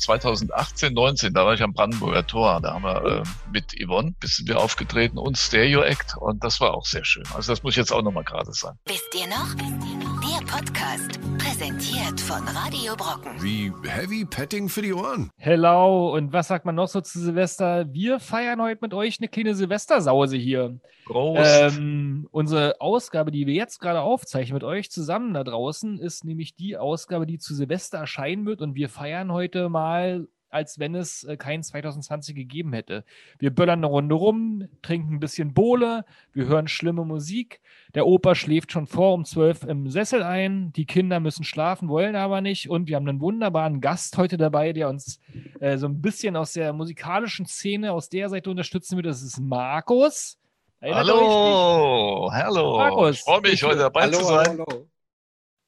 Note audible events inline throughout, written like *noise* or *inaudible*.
2018, 19, da war ich am Brandenburger Tor. Da haben wir äh, mit Yvonne bisschen wir aufgetreten und Stereo Act und das war auch sehr schön. Also das muss ich jetzt auch nochmal gerade sagen. Wisst ihr noch? Der Podcast, präsentiert von Radio Brocken. Wie Heavy Petting für die Ohren. Hello, und was sagt man noch so zu Silvester? Wir feiern heute mit euch eine kleine Silvestersause hier. Prost. Ähm, unsere Ausgabe, die wir jetzt gerade aufzeichnen mit euch zusammen da draußen, ist nämlich die Ausgabe, die zu Silvester erscheinen wird. Und wir feiern heute mal, als wenn es äh, kein 2020 gegeben hätte. Wir böllern eine Runde rum, trinken ein bisschen Bohle, wir hören schlimme Musik. Der Opa schläft schon vor um 12 im Sessel ein. Die Kinder müssen schlafen, wollen aber nicht. Und wir haben einen wunderbaren Gast heute dabei, der uns äh, so ein bisschen aus der musikalischen Szene, aus der Seite unterstützen wird. Das ist Markus. Erinnert? Hallo, hallo. Markus, ich freue mich, ich- heute dabei hallo, zu sein. hallo, hallo.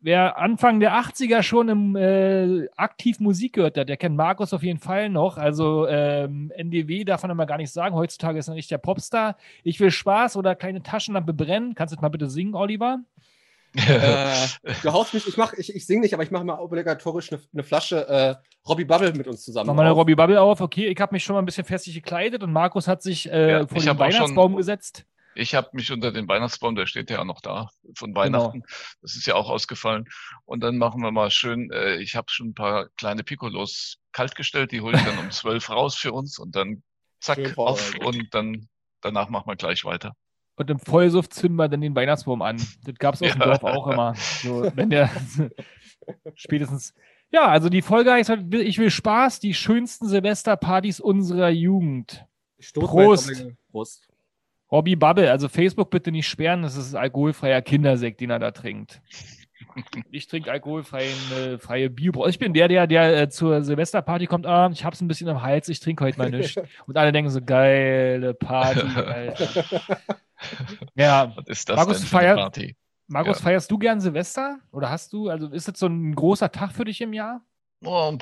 Wer Anfang der 80er schon im, äh, aktiv Musik gehört hat, der kennt Markus auf jeden Fall noch. Also ähm, NDW darf man immer gar nicht sagen. Heutzutage ist er nicht der Popstar. Ich will Spaß oder kleine Taschenlampe brennen. Kannst du das mal bitte singen, Oliver? Äh, du haust mich, ich, mach, ich, ich singe nicht, aber ich mache mal obligatorisch eine, eine Flasche äh, Robbie Bubble mit uns zusammen. Mach mal eine. Robbie Bubble auf. Okay, ich habe mich schon mal ein bisschen festlich gekleidet und Markus hat sich äh, Ja, vor den auch schon- Weihnachtsbaum gesetzt. Ich habe mich unter den Weihnachtsbaum, der steht ja auch noch da, Genau. von Weihnachten. Das ist ja auch ausgefallen. Und dann machen wir mal schön, äh, ich habe schon ein paar kleine Piccolos kaltgestellt, die hole ich dann um *laughs* zwölf raus für uns und dann zack Schön auf und dann danach machen wir gleich weiter. Und im Vollsuff zünden wir dann den Weihnachtsbaum an. Das gab es auf dem Ja. Dorf auch immer. So, wenn der *laughs* spätestens. Ja, also die Folge heißt heute, Ich will Spaß, die schönsten Silvesterpartys unserer Jugend. Prost. Prost. Robbie Bubble, also Facebook bitte nicht sperren, das ist alkoholfreier Kindersekt, den er da trinkt. Ich trinke alkoholfreien äh, freie Bio. Ich bin der, der, der äh, zur Silvesterparty kommt, ah, ich hab's ein bisschen am Hals, ich trinke heute mal nichts. *laughs* Und alle denken so, geile Party, Alter. *laughs* Ja, Was ist das Markus, denn für eine feiert- Party? Markus, Ja. feierst du gern Silvester? Oder hast du, also ist das so ein großer Tag für dich im Jahr? Oh,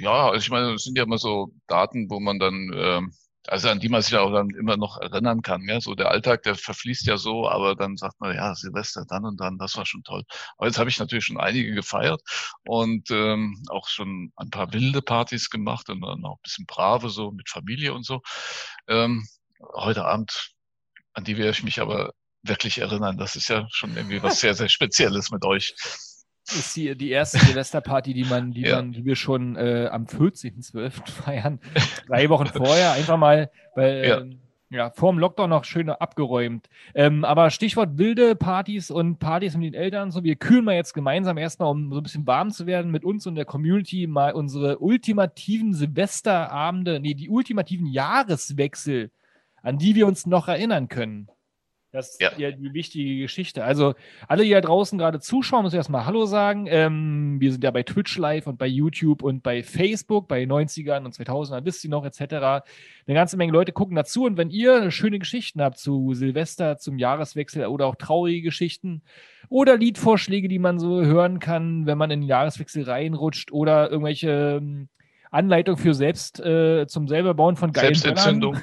ja, also ich meine, es sind ja immer so Daten, wo man dann, ähm, also an die man sich auch dann immer noch erinnern kann. Ja? So der Alltag, der verfließt ja so, aber dann sagt man, ja, Silvester dann und dann, das war schon toll. Aber jetzt habe ich natürlich schon einige gefeiert und ähm, auch schon ein paar wilde Partys gemacht und dann auch ein bisschen brave, so mit Familie und so. Ähm, heute Abend, an die werde ich mich aber wirklich erinnern. Das ist ja schon irgendwie was sehr, sehr Spezielles mit euch. Ist die, die erste Silvesterparty, die man, die Ja. man, die wir schon äh, am 14.12. *laughs* feiern. Drei Wochen *laughs* vorher, einfach mal, weil Ja. ähm, ja, vor dem Lockdown noch schön abgeräumt. Ähm, aber Stichwort wilde Partys und Partys mit den Eltern so, wir kühlen mal jetzt gemeinsam erstmal, um so ein bisschen warm zu werden, mit uns und der Community mal unsere ultimativen Silvesterabende, nee, die ultimativen Jahreswechsel, an die wir uns noch erinnern können. Das ist Ja. ja die wichtige Geschichte. Also alle, die da draußen gerade zuschauen, müssen erstmal Hallo sagen. Ähm, wir sind ja bei Twitch live und bei YouTube und bei Facebook, bei 90ern und 2000ern, wisst ihr noch, etc. Eine ganze Menge Leute gucken dazu. Und wenn ihr schöne Geschichten habt zu Silvester, zum Jahreswechsel oder auch traurige Geschichten oder Liedvorschläge, die man so hören kann, wenn man in den Jahreswechsel reinrutscht oder irgendwelche ähm, Anleitungen für selbst äh, zum selber bauen von geilen Selbstentzündung.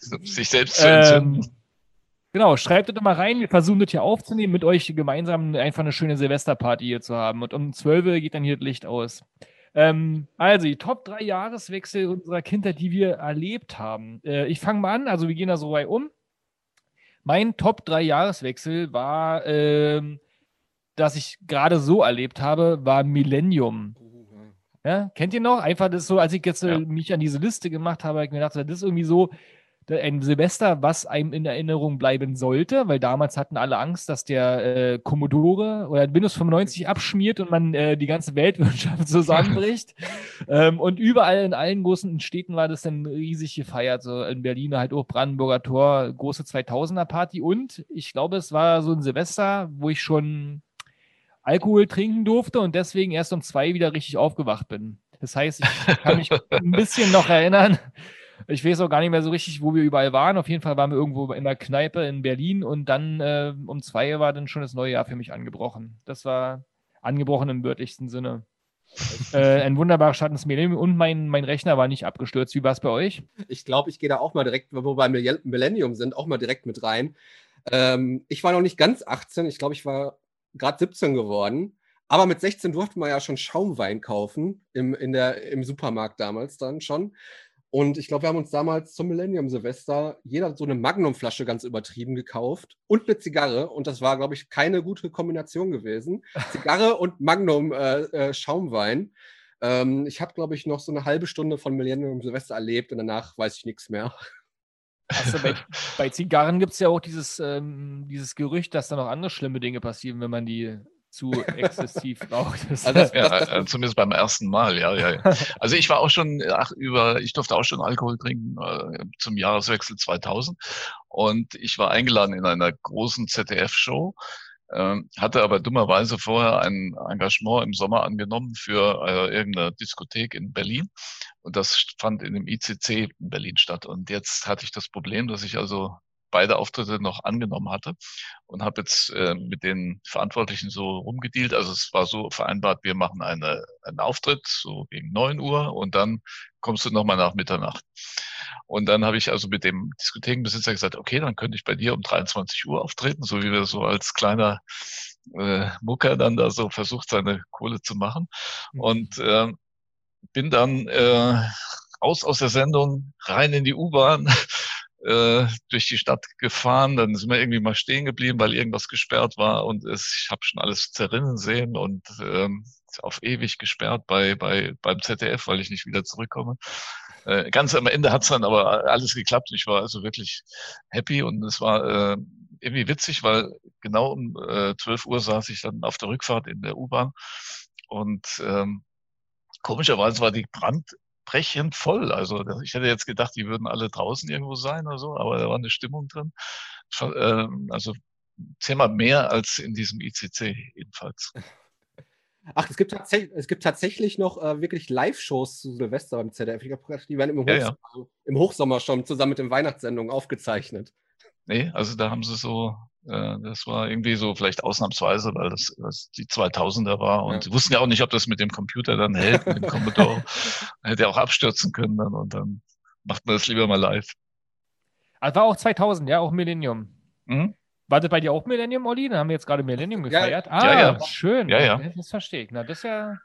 *laughs* Sich selbst zu entzünden. Ähm, genau, schreibt das mal rein. Wir versuchen das hier aufzunehmen, mit euch gemeinsam einfach eine schöne Silvesterparty hier zu haben. Und um 12 Uhr geht dann hier das Licht aus. Ähm, also, die Top 3 Jahreswechsel unserer Kindheit, die wir erlebt haben. Äh, ich fange mal an, also wir gehen da so weit um. Mein Top 3 Jahreswechsel war, ähm, das ich gerade so erlebt habe, war Millennium. Ja, kennt ihr noch? Einfach das so, als ich jetzt äh, Ja. mich an diese Liste gemacht habe, habe ich mir gedacht, das ist irgendwie so ein Silvester, was einem in Erinnerung bleiben sollte, weil damals hatten alle Angst, dass der äh, Commodore oder Windows 95 abschmiert und man äh, die ganze Weltwirtschaft *laughs* zusammenbricht. ähm, und überall in allen großen Städten war das dann riesig gefeiert. So in Berlin halt auch Brandenburger Tor, große 2000er Party. Und ich glaube, es war so ein Silvester, wo ich schon Alkohol trinken durfte und deswegen erst um zwei wieder richtig aufgewacht bin. Das heißt, ich kann mich *laughs* ein bisschen noch erinnern. Ich weiß auch gar nicht mehr so richtig, wo wir überall waren. Auf jeden Fall waren wir irgendwo in der Kneipe in Berlin und dann äh, um zwei war dann schon das neue Jahr für mich angebrochen. Das war angebrochen im wörtlichsten Sinne. *laughs* äh, ein wunderbarer Start ins Millennium und mein, mein Rechner war nicht abgestürzt. Wie war es bei euch? Ich glaube, ich gehe da auch mal direkt, wo wir beim Millenn- Millennium sind, auch mal direkt mit rein. Ähm, ich war noch nicht ganz 18, ich glaube, ich war gerade 17 geworden. Aber mit 16 durfte man ja schon Schaumwein kaufen im, in der, im Supermarkt damals dann schon. Und ich glaube, wir haben uns damals zum Millennium Silvester jeder so eine Magnumflasche ganz übertrieben gekauft und eine Zigarre. Und das war, glaube ich, keine gute Kombination gewesen. *laughs* Zigarre und Magnum äh, äh, Schaumwein. Ähm, ich habe, glaube ich, noch so eine halbe Stunde von Millennium Silvester erlebt und danach weiß ich nichts mehr. Also bei, *laughs* bei Zigarren gibt es ja auch dieses, ähm, dieses Gerücht, dass da noch andere schlimme Dinge passieren, wenn man die zu exzessiv *laughs* raucht. Also das, *laughs* ja, das, äh, zumindest beim ersten Mal, ja, ja. *laughs* Also ich war auch schon, ach, über, ich durfte auch schon Alkohol trinken äh, zum Jahreswechsel 2000 und ich war eingeladen in einer großen ZDF-Show, äh, hatte aber dummerweise vorher ein Engagement im Sommer angenommen für äh, irgendeine Diskothek in Berlin und das fand in dem ICC in Berlin statt und jetzt hatte ich das Problem, dass ich also beide Auftritte noch angenommen hatte und habe jetzt äh, mit den Verantwortlichen so rumgedealt. Also es war so vereinbart, wir machen eine, einen Auftritt so gegen neun Uhr und dann kommst du nochmal nach Mitternacht. Und dann habe ich also mit dem Diskothekenbesitzer gesagt, okay, dann könnte ich bei dir um 23 Uhr auftreten, so wie wir so als kleiner äh, Mucker dann da so versucht, seine Kohle zu machen. Mhm. Und äh, bin dann äh, raus aus der Sendung, rein in die U-Bahn, äh, durch die Stadt gefahren. Dann sind wir irgendwie mal stehen geblieben, weil irgendwas gesperrt war und es, ich habe schon alles zerrinnen sehen und ähm, auf ewig gesperrt bei, bei beim ZDF, weil ich nicht wieder zurückkomme. Äh, ganz am Ende hat's dann aber alles geklappt. Ich war also wirklich happy und es war äh, irgendwie witzig, weil genau um äh, 12 Uhr saß ich dann auf der Rückfahrt in der U-Bahn und ähm, komischerweise war die Brand brechend voll. Also ich hätte jetzt gedacht, die würden alle draußen irgendwo sein oder so, aber da war eine Stimmung drin. Ähm, also zehnmal mehr als in diesem ICC jedenfalls. Ach, es gibt, tatsächlich, es gibt tatsächlich noch äh, wirklich Live-Shows zu Silvester beim ZDF. Die werden im, Hochsommer, ja, ja. im Hochsommer schon zusammen mit den Weihnachtssendungen aufgezeichnet. Nee, also da haben sie so das war irgendwie so vielleicht ausnahmsweise, weil das, das die 2000er war und ja. sie wussten ja auch nicht, ob das mit dem Computer dann hält, mit dem Commodore. *laughs* Hätte auch abstürzen können dann und dann macht man das lieber mal live. Also war auch 2000, ja, auch Millennium. Mhm. War das bei dir auch Millennium, Olli? Da haben wir jetzt gerade Millennium gefeiert. Ja, ah, ja, ja. schön. Ja, ja. Das verstehe ich. Na, das ist ja.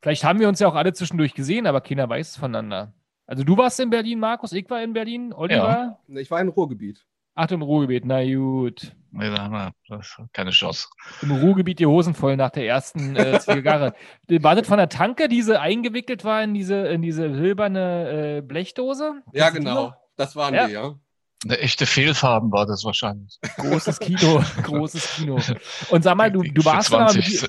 Vielleicht haben wir uns ja auch alle zwischendurch gesehen, aber keiner weiß es voneinander. Also du warst in Berlin, Markus, ich war in Berlin, Oliver? Ja. Ich war im Ruhrgebiet. Ach, im Ruhrgebiet, na gut. Nee, da haben wir keine Chance. Im Ruhrgebiet die Hosen voll nach der ersten äh, Zigarre. *laughs* war das von der Tanke, die so eingewickelt war in diese, in diese silberne äh, Blechdose? Ja, genau. Das waren ja. die, ja. Eine echte Fehlfarben war das wahrscheinlich. Großes Kino, *laughs* großes Kino. Und sag mal, du, du warst 20, da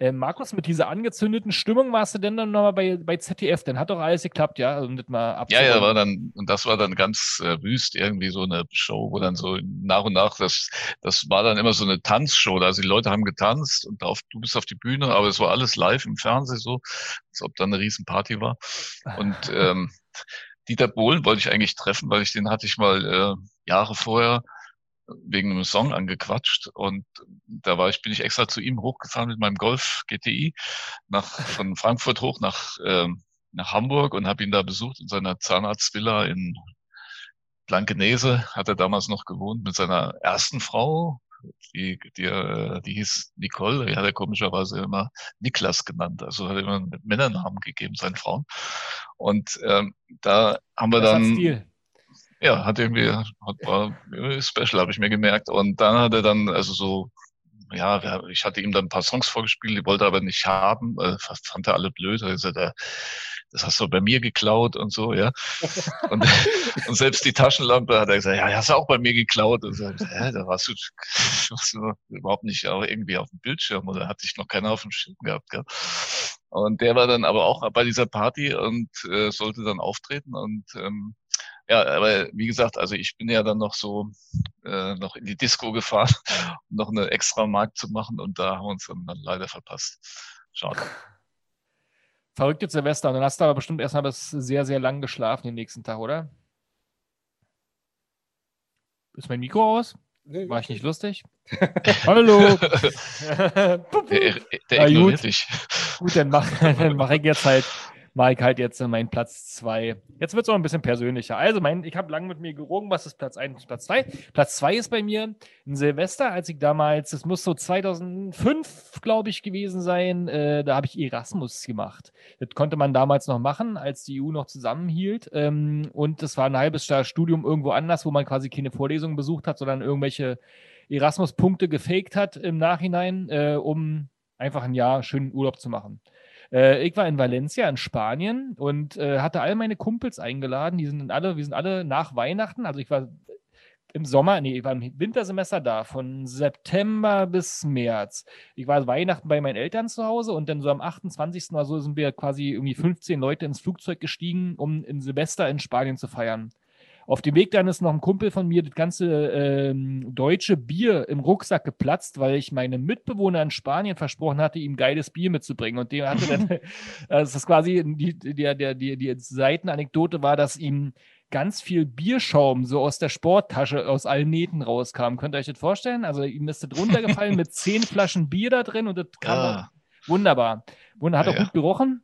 äh, Markus, mit dieser angezündeten Stimmung warst du denn dann nochmal bei, bei ZDF? Dann hat doch alles geklappt, ja? Um das mal ja, ja, war dann, und das war dann ganz äh, wüst, irgendwie so eine Show, wo dann so nach und nach, das, das war dann immer so eine Tanzshow. Also die Leute haben getanzt und auf, du bist auf die Bühne, aber es war alles live im Fernsehen so, als ob da eine Riesenparty war. Und *laughs* ähm, Dieter Bohlen wollte ich eigentlich treffen, weil ich den hatte ich mal äh, Jahre vorher wegen einem Song angequatscht und da war ich, bin ich extra zu ihm hochgefahren mit meinem Golf GTI nach, von Frankfurt hoch nach, äh, nach Hamburg und habe ihn da besucht in seiner Zahnarztvilla in Blankenese, hat er damals noch gewohnt mit seiner ersten Frau, die, die, äh, die hieß Nicole, die hat er komischerweise immer Niklas genannt, also hat er immer mit Männernamen gegeben, seinen Frauen. Und ähm, da haben wir das dann ja, hat irgendwie, hat, war special, habe ich mir gemerkt. Und dann hat er dann, also so, ja, ich hatte ihm dann ein paar Songs vorgespielt, die wollte er aber nicht haben, äh, fand er alle blöd. Er gesagt, das hast du bei mir geklaut und so, ja. *laughs* Und, und selbst die Taschenlampe hat er gesagt, ja, hast du auch bei mir geklaut. Und so, hä, da warst du, *laughs* warst du überhaupt nicht auch irgendwie auf dem Bildschirm oder hat dich noch keiner auf dem Schirm gehabt, gell? Und der war dann aber auch bei dieser Party und äh, sollte dann auftreten und ähm, ja, aber wie gesagt, also ich bin ja dann noch so äh, noch in die Disco gefahren, *laughs* um noch eine extra Markt zu machen und da haben wir uns dann, dann leider verpasst. Schade. *laughs* Verrückte Silvester. Und dann hast du aber bestimmt erstmal bis sehr, sehr lang geschlafen den nächsten Tag, oder? Ist mein Mikro aus? Nee, War ich nicht lustig? *laughs* Hallo! der, der ignoriert dich. Gut, dann mache mach ich jetzt halt mache ich halt jetzt meinen Platz 2. Jetzt wird es auch ein bisschen persönlicher. Also, mein, ich habe lange mit mir gerungen, was ist Platz 1 und Platz 2. Platz 2 ist bei mir ein Silvester, als ich damals, das muss so 2005, glaube ich, gewesen sein, äh, da habe ich Erasmus gemacht. Das konnte man damals noch machen, als die EU noch zusammenhielt. Ähm, und das war ein halbes Jahr Studium irgendwo anders, wo man quasi keine Vorlesungen besucht hat, sondern irgendwelche Erasmus-Punkte gefaked hat im Nachhinein, äh, um einfach ein Jahr schönen Urlaub zu machen. Äh, ich war in Valencia in Spanien und äh, hatte all meine Kumpels eingeladen. Die sind alle, wir sind alle nach Weihnachten. Also ich war im Sommer, nee, ich war im Wintersemester da, von September bis März. Ich war Weihnachten bei meinen Eltern zu Hause und dann so am 28. oder so sind wir quasi irgendwie 15 Leute ins Flugzeug gestiegen, um in Silvester in Spanien zu feiern. Auf dem Weg dann ist noch ein Kumpel von mir das ganze ähm, deutsche Bier im Rucksack geplatzt, weil ich meinem Mitbewohner in Spanien versprochen hatte, ihm geiles Bier mitzubringen. Und der hatte dann, *laughs* *laughs* das ist quasi die, die, die, die, die Seitenanekdote war, dass ihm ganz viel Bierschaum so aus der Sporttasche aus allen Nähten rauskam. Könnt ihr euch das vorstellen? Also ihm ist das runtergefallen mit zehn Flaschen Bier da drin und das kam ah. wunderbar. Wunder, hat ja, auch gut gerochen.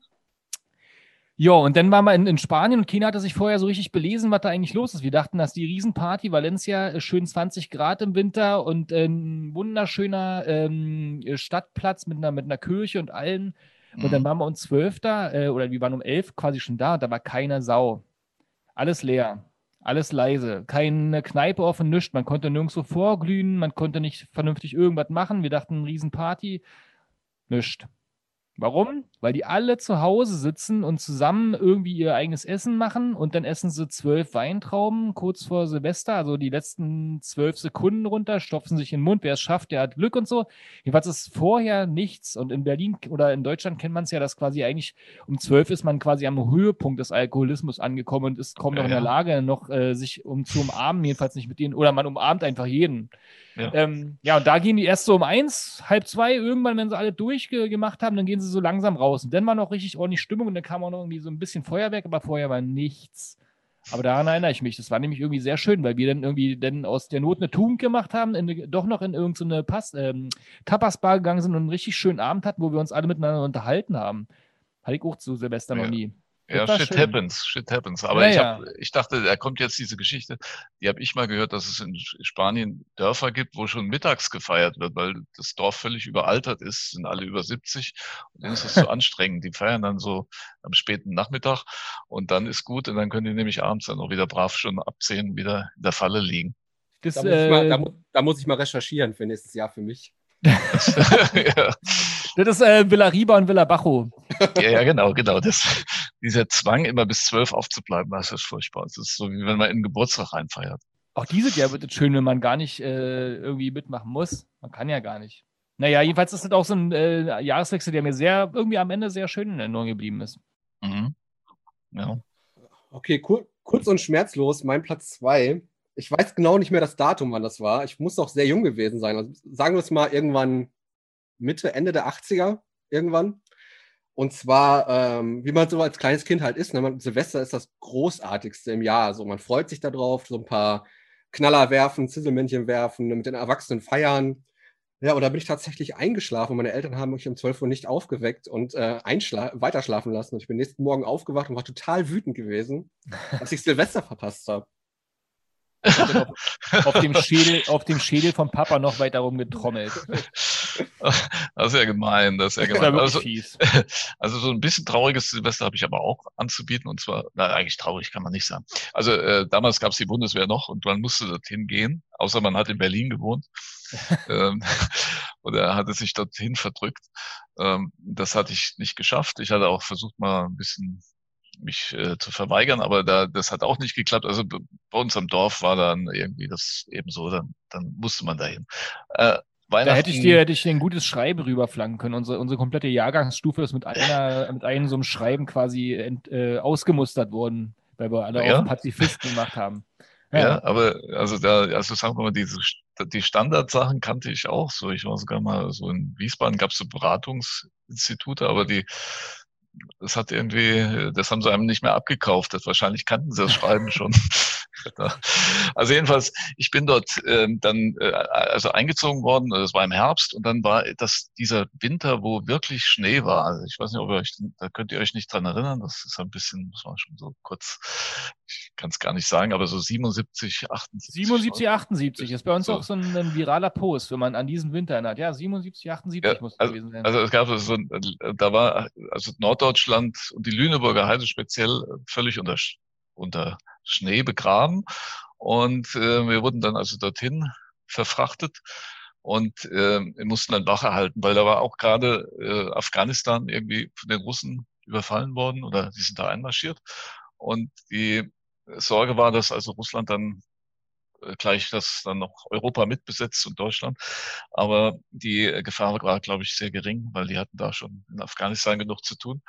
Ja, und dann waren wir in, in, Spanien und keiner hatte sich vorher so richtig belesen, was da eigentlich los ist. Wir dachten, dass die Riesenparty Valencia äh, schön 20 Grad im Winter und ein wunderschöner ähm, Stadtplatz mit einer, mit einer Kirche und allen. Und dann mhm. waren wir um 12 da, äh, oder wir waren um 11 quasi schon da, da war keine Sau. Alles leer, alles leise, keine Kneipe offen, nichts. Man konnte nirgendwo vorglühen, man konnte nicht vernünftig irgendwas machen. Wir dachten, Riesenparty, nichts. Warum? Weil die alle zu Hause sitzen und zusammen irgendwie ihr eigenes Essen machen und dann essen sie zwölf Weintrauben kurz vor Silvester, also die letzten zwölf Sekunden runter, stopfen sich in den Mund. Wer es schafft, der hat Glück und so. Jedenfalls ist vorher nichts und in Berlin oder in Deutschland kennt man es ja, dass quasi eigentlich um zwölf ist man quasi am Höhepunkt des Alkoholismus angekommen und ist kaum noch ja, in der Lage, noch äh, sich um zu umarmen, jedenfalls nicht mit denen, oder man umarmt einfach jeden. Ja. Ähm, ja, und da gehen die erst so um eins, halb zwei, irgendwann, wenn sie alle durchgemacht haben, dann gehen sie so langsam raus. Und dann war noch richtig ordentlich Stimmung und dann kam auch noch irgendwie so ein bisschen Feuerwerk, aber vorher war nichts. Aber daran erinnere ich mich. Das war nämlich irgendwie sehr schön, weil wir dann irgendwie dann aus der Not eine Tugend gemacht haben, in, doch noch in irgendeine so ähm, Tapas-Bar gegangen sind und einen richtig schönen Abend hatten, wo wir uns alle miteinander unterhalten haben. Hatte ich auch zu Silvester ja. noch nie. Ja, shit schön. happens, shit happens. Aber ja, ich, hab, ja. ich dachte, da kommt jetzt diese Geschichte, die habe ich mal gehört, dass es in Spanien Dörfer gibt, wo schon mittags gefeiert wird, weil das Dorf völlig überaltert ist, sind alle über 70 und dann ist es so *laughs* anstrengend. Die feiern dann so am späten Nachmittag und dann ist gut und dann können die nämlich abends dann auch wieder brav schon ab 10 wieder in der Falle liegen. Das, da, muss äh, mal, da, da muss ich mal recherchieren für nächstes Jahr für mich. *laughs* *laughs* ja. Das ist äh, Villa Riba und Villa Bajo. *laughs* Ja, ja, genau, genau. Das, dieser Zwang, immer bis zwölf aufzubleiben, das ist furchtbar. Das ist so, wie wenn man in den Geburtstag reinfeiert. Auch diese Jahr wird es schön, wenn man gar nicht äh, irgendwie mitmachen muss. Man kann ja gar nicht. Naja, jedenfalls ist das auch so ein äh, Jahreswechsel, der mir sehr, irgendwie am Ende sehr schön in Erinnerung geblieben ist. Mhm. Ja. Okay, kur kurz und schmerzlos, mein Platz zwei. Ich weiß genau nicht mehr das Datum, wann das war. Ich muss auch sehr jung gewesen sein. Also sagen wir es mal irgendwann Mitte, Ende der 80er irgendwann. Und zwar, ähm, wie man so als kleines Kind halt ist, ne? man, Silvester ist das Großartigste im Jahr. So, man freut sich darauf, so ein paar Knaller werfen, Zisselmännchen werfen, mit den Erwachsenen feiern. Ja, und da bin ich tatsächlich eingeschlafen. Meine Eltern haben mich um 12 Uhr nicht aufgeweckt und äh, weiterschlafen lassen. Und ich bin nächsten Morgen aufgewacht und war total wütend gewesen, *laughs* dass ich Silvester verpasst habe auf, auf, dem *laughs* Schädel, auf dem Schädel vom Papa noch weiter rumgetrommelt. Das ist ja gemein, das ist ja gemein. Also, *laughs* also, so ein bisschen trauriges Silvester habe ich aber auch anzubieten und zwar, na, eigentlich traurig kann man nicht sagen. Also äh, damals gab es die Bundeswehr noch und man musste dorthin gehen, außer man hat in Berlin gewohnt *laughs* ähm, oder hatte sich dorthin verdrückt. Ähm, das hatte ich nicht geschafft. Ich hatte auch versucht mal ein bisschen mich äh, zu verweigern, aber da, das hat auch nicht geklappt. Also bei uns am Dorf war dann irgendwie das eben so, dann, dann musste man dahin. Äh, da hätte ich dir, hätte ich dir ein gutes Schreiben rüberflanken können. Unsere, unsere komplette Jahrgangsstufe ist mit einer, mit einem so einem Schreiben quasi ent, äh, ausgemustert worden, weil wir alle ja? auch Pazifisten gemacht haben. Ja. ja. aber also da, also sagen wir mal, diese die Standardsachen kannte ich auch so. Ich war sogar mal so in Wiesbaden gab es so Beratungsinstitute, aber die das hat irgendwie, das haben sie einem nicht mehr abgekauft. Das wahrscheinlich kannten sie das *laughs* Schreiben schon. *laughs* Also jedenfalls, ich bin dort ähm, dann äh, also eingezogen worden, das war im Herbst und dann war das dieser Winter, wo wirklich Schnee war. Also ich weiß nicht, ob ihr euch, da könnt ihr euch nicht dran erinnern, das ist ein bisschen, das war schon so kurz, ich kann es gar nicht sagen, aber so 77, 78. 77, 78 ist bei uns so. auch so ein, ein, viraler Post, wenn man an diesen Winter erinnert. Ja, 77, 78 ja, muss also, gewesen sein. Also es gab so, da war also Norddeutschland und die Lüneburger Heide speziell völlig unter, unter Schnee begraben. Und äh, wir wurden dann also dorthin verfrachtet und äh, wir mussten dann Wache halten, weil da war auch gerade äh, Afghanistan irgendwie von den Russen überfallen worden oder die sind da einmarschiert. Und die Sorge war, dass also Russland dann äh, gleich das dann noch Europa mitbesetzt und Deutschland. Aber die Gefahr war, glaube ich, sehr gering, weil die hatten da schon in Afghanistan genug zu tun.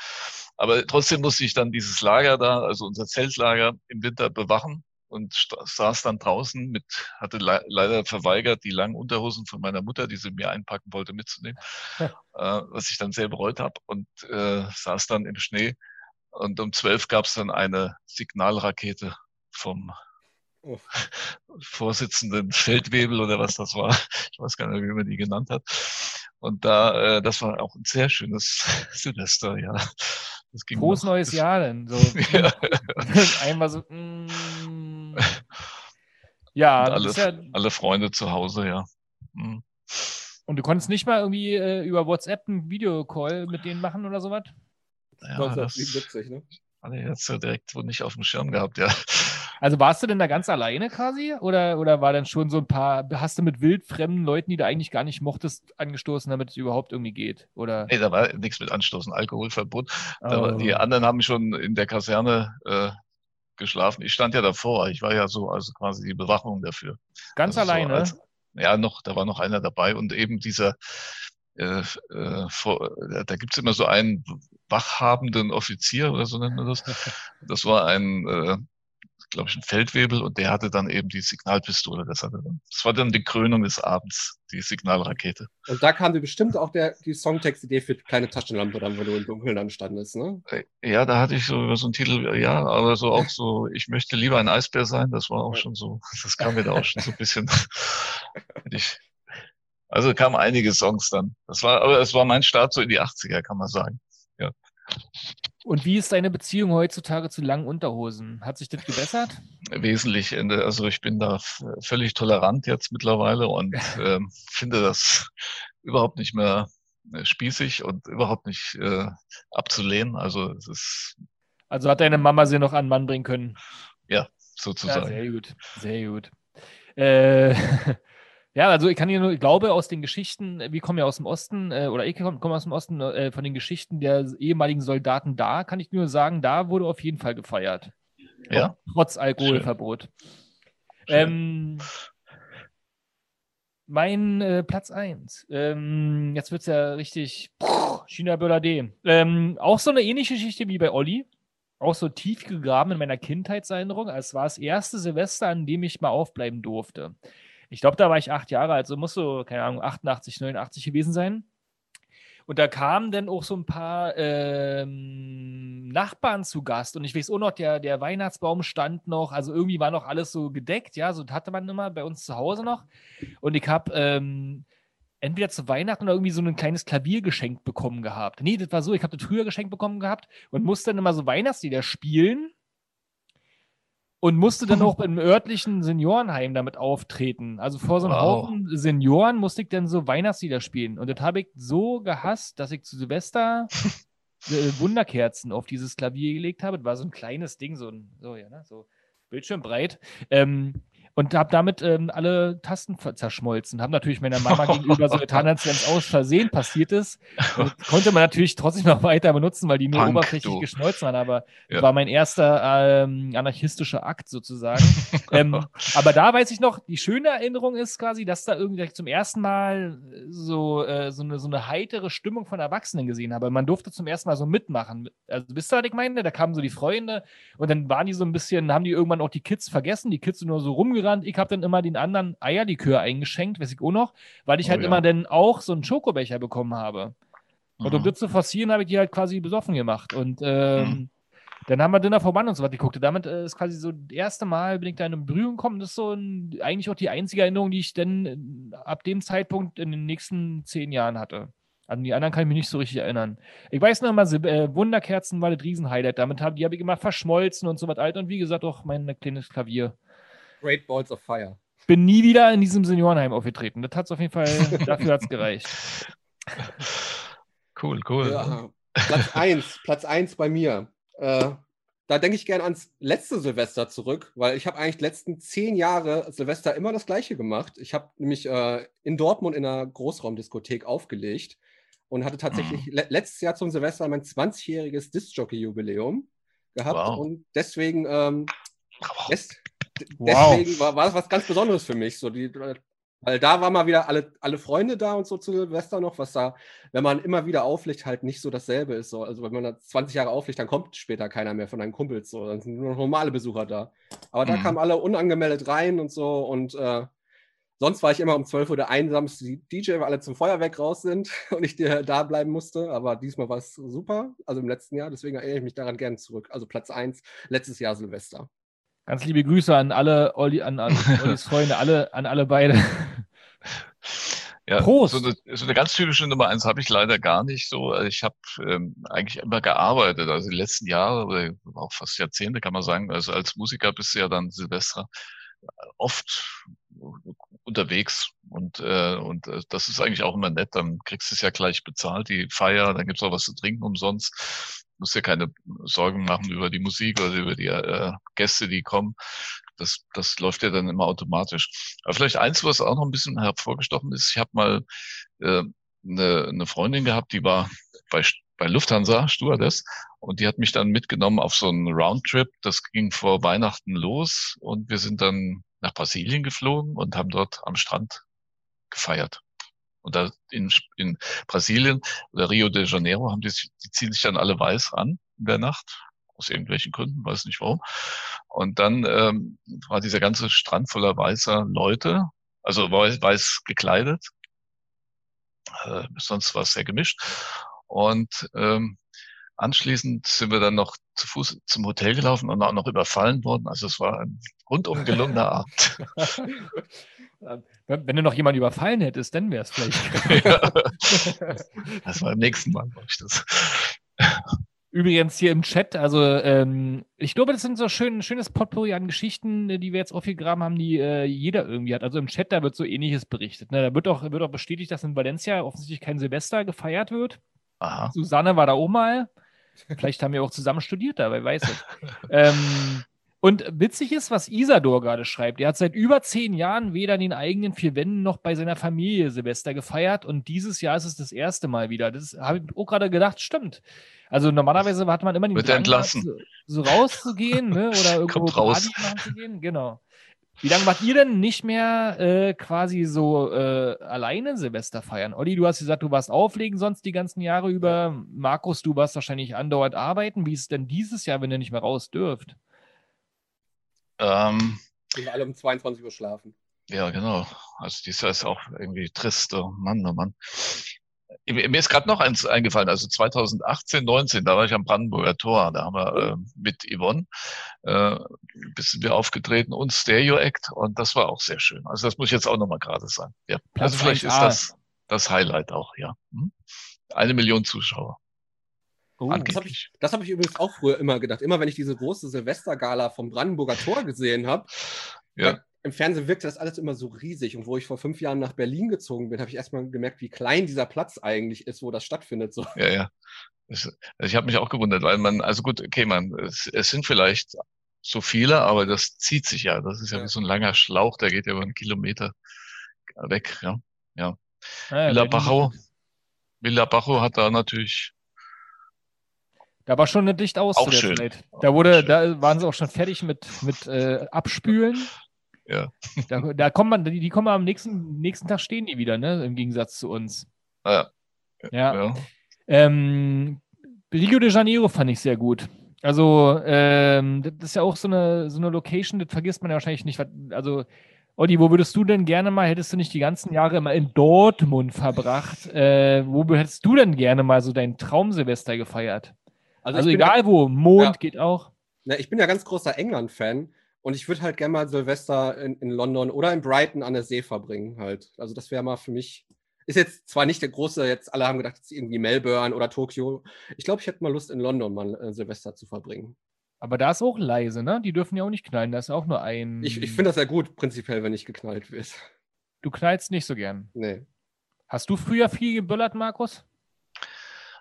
Aber trotzdem musste ich dann dieses Lager da, also unser Zeltlager im Winter bewachen und saß dann draußen mit, hatte le leider verweigert, die langen Unterhosen von meiner Mutter, die sie mir einpacken wollte, mitzunehmen, ja. äh, was ich dann sehr bereut habe und äh, saß dann im Schnee. Und um zwölf gab es dann eine Signalrakete vom oh. Vorsitzenden Feldwebel oder was das war. *laughs* Ich weiß gar nicht, wie man die genannt hat. Und da, äh, das war auch ein sehr schönes *laughs* Silvester, ja. Das ging Frohes noch, neues Jahr denn. So. *laughs* Ja. Einmal so. Mm. Ja, alle, ja, alle Freunde zu Hause, ja. Mhm. Und du konntest nicht mal irgendwie äh, über WhatsApp einen Videocall mit denen machen oder sowas? Ja, 1977, ne? Alle jetzt ja direkt wohl nicht auf dem Schirm gehabt, ja. Also warst du denn da ganz alleine quasi? Oder, oder war dann schon so ein paar, hast du mit wildfremden Leuten, die du eigentlich gar nicht mochtest, angestoßen, damit es überhaupt irgendwie geht? Oder? Nee, da war nichts mit Anstoßen, Alkoholverbot. Oh. War, die anderen haben schon in der Kaserne äh, geschlafen. Ich stand ja davor, ich war ja so also quasi die Bewachung dafür. Ganz also alleine? So als, ja, noch, da war noch einer dabei und eben dieser äh, äh, vor, da gibt's immer so einen wachhabenden Offizier oder so nennt man das. *laughs* Das war ein äh, glaube ich, ein Feldwebel und der hatte dann eben die Signalpistole. Das, hatte dann, das war dann die Krönung des Abends, die Signalrakete. Und da kam dir bestimmt auch der, die Songtext-Idee für kleine Taschenlampe, dann, wo du im Dunkeln dann standest, ne? Äh, ja, da hatte ich so über so einen Titel, ja, aber so auch so, ich möchte lieber ein Eisbär sein, das war auch schon so, das kam mir da auch schon so ein bisschen, *laughs* ich, also kamen einige Songs dann. Das war, aber es war mein Start so in die 80er, kann man sagen. Ja. Und wie ist deine Beziehung heutzutage zu langen Unterhosen? Hat sich das gebessert? Wesentlich. Also ich bin da völlig tolerant jetzt mittlerweile und *laughs* äh, finde das überhaupt nicht mehr äh, spießig und überhaupt nicht äh, abzulehnen. Also es ist. Also hat deine Mama sie noch an den Mann bringen können? Ja, sozusagen. Ja, sehr gut, sehr gut. Äh, *laughs* Ja, also ich kann hier nur, ich glaube, aus den Geschichten, wir kommen ja aus dem Osten, äh, oder ich komme komm aus dem Osten, äh, von den Geschichten der ehemaligen Soldaten da, kann ich nur sagen, da wurde auf jeden Fall gefeiert. Ja. Trotz Alkoholverbot. Ähm, mein äh, Platz 1. Ähm, jetzt wird es ja richtig China Böller D. Ähm, auch so eine ähnliche Geschichte wie bei Olli. Auch so tief gegraben in meiner Kindheitserinnerung. Es war das erste Silvester, an dem ich mal aufbleiben durfte. Ich glaube, da war ich acht Jahre alt, so muss so, keine Ahnung, 88, 89 gewesen sein. Und da kamen dann auch so ein paar ähm, Nachbarn zu Gast. Und ich weiß auch noch, der, der Weihnachtsbaum stand noch. Also irgendwie war noch alles so gedeckt. Ja, so hatte man immer bei uns zu Hause noch. Und ich habe ähm, entweder zu Weihnachten oder irgendwie so ein kleines Klavier geschenkt bekommen gehabt. Nee, das war so, ich habe das früher geschenkt bekommen gehabt und musste dann immer so Weihnachtslieder spielen und musste dann *laughs* auch im örtlichen Seniorenheim damit auftreten. Also vor so einem wow. Haufen Senioren musste ich dann so Weihnachtslieder spielen. Und das habe ich so gehasst, dass ich zu Silvester äh, Wunderkerzen auf dieses Klavier gelegt habe. Das war so ein kleines Ding, so ein, so, ja, ne? so bildschirmbreit. Ähm, und habe damit ähm, alle Tasten zerschmolzen. Habe natürlich meiner Mama *laughs* gegenüber so getan, als wenn es aus Versehen passiert ist. Und *laughs* konnte man natürlich trotzdem noch weiter benutzen, weil die nur Punk, oberflächlich du. geschmolzen waren. Aber ja. war mein erster ähm, anarchistischer Akt sozusagen. *laughs* ähm, aber da weiß ich noch, die schöne Erinnerung ist quasi, dass da irgendwie zum ersten Mal so, äh, so, eine, so eine heitere Stimmung von Erwachsenen gesehen habe. Man durfte zum ersten Mal so mitmachen. Also wisst ihr, was ich meine? Da kamen so die Freunde und dann waren die so ein bisschen, haben die irgendwann auch die Kids vergessen, die Kids sind nur so rumgerannt gerannt. Ich habe dann immer den anderen Eierlikör eingeschenkt, weiß ich auch noch, weil ich oh, halt ja. immer dann auch so einen Schokobecher bekommen habe. Und um mhm. das zu forcieren, habe ich die halt quasi besoffen gemacht. Und ähm, mhm. Dann haben wir Dinner for One und so was geguckt. Und damit äh, ist quasi so das erste Mal, bin ich da in Berührung gekommen. Das ist so ein, eigentlich auch die einzige Erinnerung, die ich dann äh, ab dem Zeitpunkt in den nächsten zehn Jahren hatte. An die anderen kann ich mich nicht so richtig erinnern. Ich weiß noch mal, äh, Wunderkerzen war das Riesenhighlight. Damit hab, die habe ich immer verschmolzen und so was alt. Und wie gesagt, auch mein kleines Klavier. Great Balls of Fire. Bin nie wieder in diesem Seniorenheim aufgetreten. Das hat es auf jeden Fall, *laughs* dafür hat es gereicht. Cool, cool. Ja, Platz 1, Platz 1 bei mir. Äh, da denke ich gerne ans letzte Silvester zurück, weil ich habe eigentlich die letzten zehn Jahre Silvester immer das gleiche gemacht. Ich habe nämlich äh, in Dortmund in einer Großraumdiskothek aufgelegt und hatte tatsächlich Mhm. le letztes Jahr zum Silvester mein 20-jähriges Disc-Jockey-Jubiläum gehabt Wow. und deswegen, ähm, des, Wow. deswegen war, war das was ganz Besonderes für mich. So die, weil da waren mal wieder alle, alle Freunde da und so zu Silvester noch, was da, wenn man immer wieder auflegt, halt nicht so dasselbe ist. So. Also wenn man da 20 Jahre auflegt, dann kommt später keiner mehr von deinen Kumpels. So. Dann sind nur noch normale Besucher da. Aber da Mhm. kamen alle unangemeldet rein und so und äh, Sonst war ich immer um 12 Uhr der einsamste DJ, weil alle zum Feuerwerk raus sind *laughs* und ich dir da bleiben musste. Aber diesmal war es super, also im letzten Jahr. Deswegen erinnere ich mich daran gerne zurück. Also Platz 1, letztes Jahr Silvester. Ganz liebe Grüße an alle, Olli, an, an *laughs* Ollis Freunde, alle, an alle beide. Ja, Prost. So, eine, so eine ganz typische Nummer eins habe ich leider gar nicht so. Ich habe ähm, eigentlich immer gearbeitet, also die letzten Jahre oder auch fast Jahrzehnte kann man sagen. Also als Musiker bist du ja dann Silvester oft unterwegs und äh, und äh, das ist eigentlich auch immer nett. Dann kriegst du es ja gleich bezahlt, die Feier, dann gibt's auch was zu trinken umsonst. Musst dir keine Sorgen machen über die Musik oder über die äh, Gäste, die kommen. Das, das läuft ja dann immer automatisch. Aber vielleicht eins, was auch noch ein bisschen hervorgestochen ist, ich habe mal äh, eine, eine Freundin gehabt, die war bei, bei Lufthansa, Stewardess, und die hat mich dann mitgenommen auf so einen Roundtrip. Das ging vor Weihnachten los und wir sind dann nach Brasilien geflogen und haben dort am Strand gefeiert. Und da in, in Brasilien oder Rio de Janeiro haben die, die ziehen sich dann alle weiß an in der Nacht. Aus irgendwelchen Gründen, weiß nicht warum. Und dann ähm, war dieser ganze Strand voller weißer Leute, also weiß, weiß gekleidet. Äh, sonst war es sehr gemischt. Und ähm, anschließend sind wir dann noch zu Fuß zum Hotel gelaufen und auch noch überfallen worden. Also es war ein rundum gelungener *laughs* Abend. Wenn du noch jemanden überfallen hättest, dann wäre es vielleicht. *laughs* Ja. Das war im nächsten Mal, glaube ich das. Übrigens hier im Chat, also ähm, ich glaube, das sind so schön, schönes Potpourri an Geschichten, die wir jetzt aufgegraben haben, die äh, jeder irgendwie hat. Also im Chat, da wird so ähnliches berichtet. Ne? Da wird auch, wird auch bestätigt, dass in Valencia offensichtlich kein Silvester gefeiert wird. Aha. Susanne war da auch mal. Vielleicht haben wir auch zusammen studiert da, wer weiß es. ähm, und witzig ist, was Isador gerade schreibt. Er hat seit über zehn Jahren weder in den eigenen vier Wänden noch bei seiner Familie Silvester gefeiert und dieses Jahr ist es das erste Mal wieder. Das habe ich auch gerade gedacht, stimmt. Also normalerweise hat man immer den Wird Drang. So, so rauszugehen ne? oder *laughs* irgendwo Kommt raus. Party machen zu gehen. Genau. Wie lange macht ihr denn nicht mehr äh, quasi so äh, alleine Silvester feiern? Olli, du hast gesagt, du warst auflegen sonst die ganzen Jahre über. Markus, du warst wahrscheinlich andauernd arbeiten. Wie ist es denn dieses Jahr, wenn ihr nicht mehr raus dürft? Ähm, Sind wir alle um 22 Uhr schlafen. ja, genau. Also dieses Jahr ist auch irgendwie trist. Oh Mann, oh Mann. Mir ist gerade noch eins eingefallen, also 2018, 19, da war ich am Brandenburger Tor, da haben wir äh, mit Yvonne äh, bisschen wir aufgetreten und Stereo Act und das war auch sehr schön. Also das muss ich jetzt auch nochmal gerade sagen. Ja. Platz Also vielleicht 1A. ist das das Highlight auch, ja. Hm? Eine Million Zuschauer. Oh, Das habe ich, das hab ich übrigens auch früher immer gedacht. Immer wenn ich diese große Silvestergala vom Brandenburger Tor gesehen habe, Ja. Im Fernsehen wirkte das alles immer so riesig. Und wo ich vor fünf Jahren nach Berlin gezogen bin, habe ich erstmal gemerkt, wie klein dieser Platz eigentlich ist, wo das stattfindet. So. Ja, ja. Das, also ich habe mich auch gewundert, weil man, also gut, okay, man, es, es sind vielleicht so viele, aber das zieht sich ja. Das ist ja, Ja. wie so ein langer Schlauch, der geht ja über einen Kilometer weg. Ja. Villa Berlin- Bajo, Villa Bajo hat da natürlich, Da war schon eine dicht aus Auch zu der schön. Zeit. Da wurde, da waren sie auch schon fertig mit, mit äh, Abspülen. Ja. Da, da kommt man, die, die kommen am nächsten, nächsten Tag stehen die wieder, ne? Im Gegensatz zu uns. naja, Ja. ja. Ähm, Rio de Janeiro fand ich sehr gut. Also, ähm, das ist ja auch so eine, so eine Location, das vergisst man ja wahrscheinlich nicht. Also, Olli, wo würdest du denn gerne mal, hättest du nicht die ganzen Jahre immer in Dortmund verbracht, äh, wo hättest du denn gerne mal so dein Traumsilvester gefeiert? Also, bin egal wo, Mond Ja. geht auch. Ja, ne, ich bin ja ganz großer England-Fan und ich würde halt gerne mal Silvester in, in London oder in Brighton an der See verbringen halt. Also das wäre mal für mich. Ist jetzt zwar nicht der große, jetzt alle haben gedacht, jetzt irgendwie Melbourne oder Tokio. Ich glaube, ich hätte mal Lust, in London mal äh, Silvester zu verbringen. Aber da ist auch leise, ne? Die dürfen ja auch nicht knallen. Da ist auch nur ein. Ich, ich finde das ja gut, prinzipiell, wenn nicht geknallt wird. Du knallst nicht so gern. Nee. Hast du früher viel geböllert, Markus?